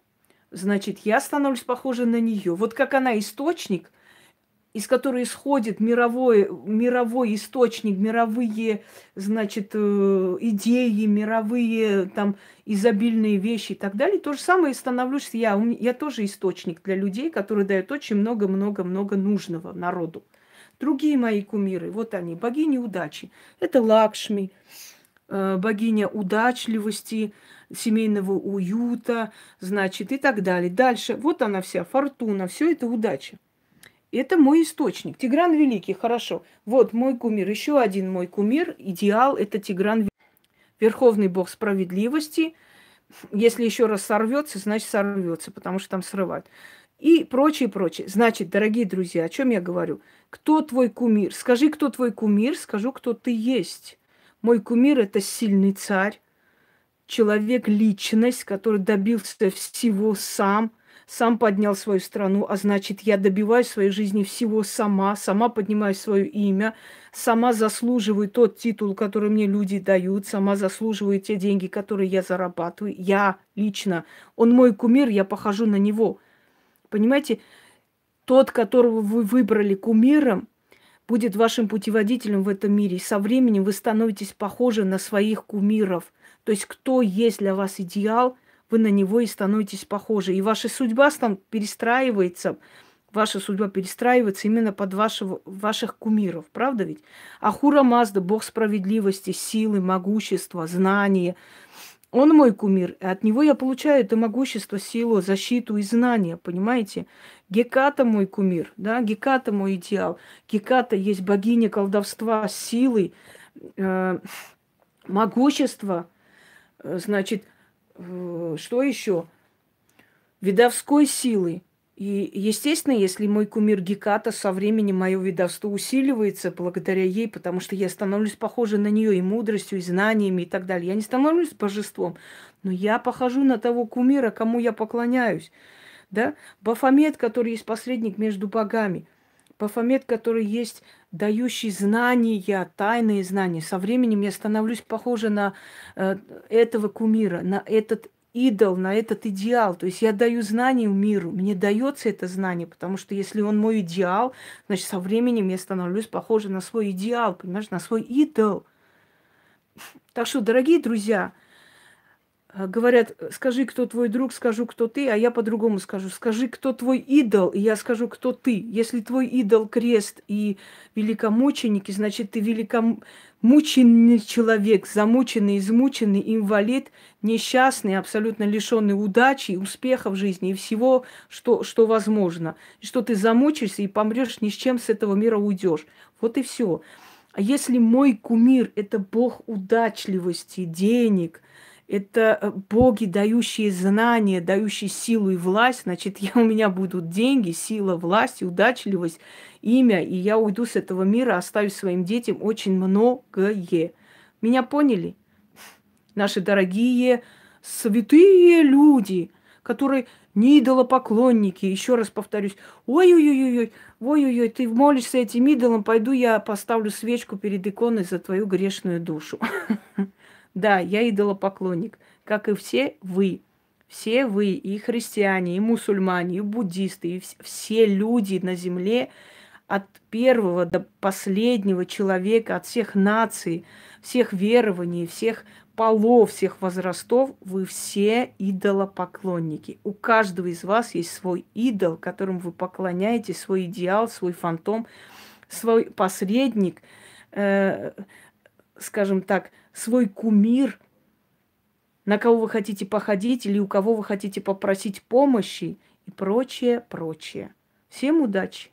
значит, я становлюсь похожа на нее. Вот как она источник, из которой исходит мировой, мировой источник, мировые, значит, э, идеи, мировые там изобильные вещи и так далее. То же самое становлюсь я. Я тоже источник для людей, которые дают очень много-много-много нужного народу. Другие мои кумиры, вот они, богини удачи. Это Лакшми, э, богиня удачливости, семейного уюта, значит, и так далее. Дальше, вот она вся, фортуна, все это удача. Это мой источник. Тигран Великий, хорошо. Вот мой кумир, еще один мой кумир, идеал, это Тигран Верховный Бог справедливости. Если еще раз сорвется, значит сорвется, потому что там срывают и прочее, прочее. Значит, дорогие друзья, о чем я говорю? Кто твой кумир? Скажи, кто твой кумир, скажу, кто ты есть. Мой кумир – это сильный царь, человек, личность, который добился всего сам, сам поднял свою страну, а значит, я добиваюсь своей жизни всего сама, сама поднимаю свое имя, сама заслуживаю тот титул, который мне люди дают, сама заслуживаю те деньги, которые я зарабатываю. Я лично. Он мой кумир, я похожу на него – Понимаете, тот, которого вы выбрали кумиром, будет вашим путеводителем в этом мире. Со временем вы становитесь похожи на своих кумиров. То есть кто есть для вас идеал, вы на него и становитесь похожи. И ваша судьба там перестраивается, ваша судьба перестраивается именно под вашего, ваших кумиров. Правда ведь? Ахура Мазда, бог справедливости, силы, могущества, знания – он мой кумир, и от него я получаю это могущество, силу, защиту и знания, понимаете? Геката мой кумир, да, Геката мой идеал. Геката есть богиня колдовства, силы, э, могущества, э, значит, э, что еще? Видовской силы. И, естественно, если мой кумир Геката со временем мое видовство усиливается благодаря ей, потому что я становлюсь похожа на нее и мудростью, и знаниями и так далее. Я не становлюсь божеством, но я похожу на того кумира, кому я поклоняюсь. Да? Бафомет, который есть посредник между богами. Бафомет, который есть дающий знания, тайные знания. Со временем я становлюсь похожа на э, этого кумира, на этот идол, на этот идеал. То есть я даю знания миру, мне дается это знание, потому что если он мой идеал, значит, со временем я становлюсь похожа на свой идеал, понимаешь, на свой идол. Так что, дорогие друзья, говорят, скажи, кто твой друг, скажу, кто ты, а я по-другому скажу. Скажи, кто твой идол, и я скажу, кто ты. Если твой идол крест и великомученики, значит, ты великомученный человек, замученный, измученный, инвалид, несчастный, абсолютно лишенный удачи, успеха в жизни и всего, что, что возможно. И что ты замучишься и помрешь, ни с чем с этого мира уйдешь. Вот и все. А если мой кумир – это бог удачливости, денег, это э, боги, дающие знания, дающие силу и власть, значит, я, у меня будут деньги, сила, власть, удачливость, имя, и я уйду с этого мира, оставив своим детям очень многое. Меня поняли? Наши дорогие святые люди, которые не идолопоклонники, еще раз повторюсь, ой-ой-ой-ой, ой-ой-ой, ты молишься этим идолам, пойду я поставлю свечку перед иконой за твою грешную душу. Да, я идолопоклонник, как и все вы. Все вы, и христиане, и мусульмане, и буддисты, и все люди на земле, от первого до последнего человека, от всех наций, всех верований, всех полов, всех возрастов, вы все идолопоклонники. У каждого из вас есть свой идол, которым вы поклоняетесь, свой идеал, свой фантом, свой посредник, э, скажем так, свой кумир, на кого вы хотите походить или у кого вы хотите попросить помощи и прочее, прочее. Всем удачи!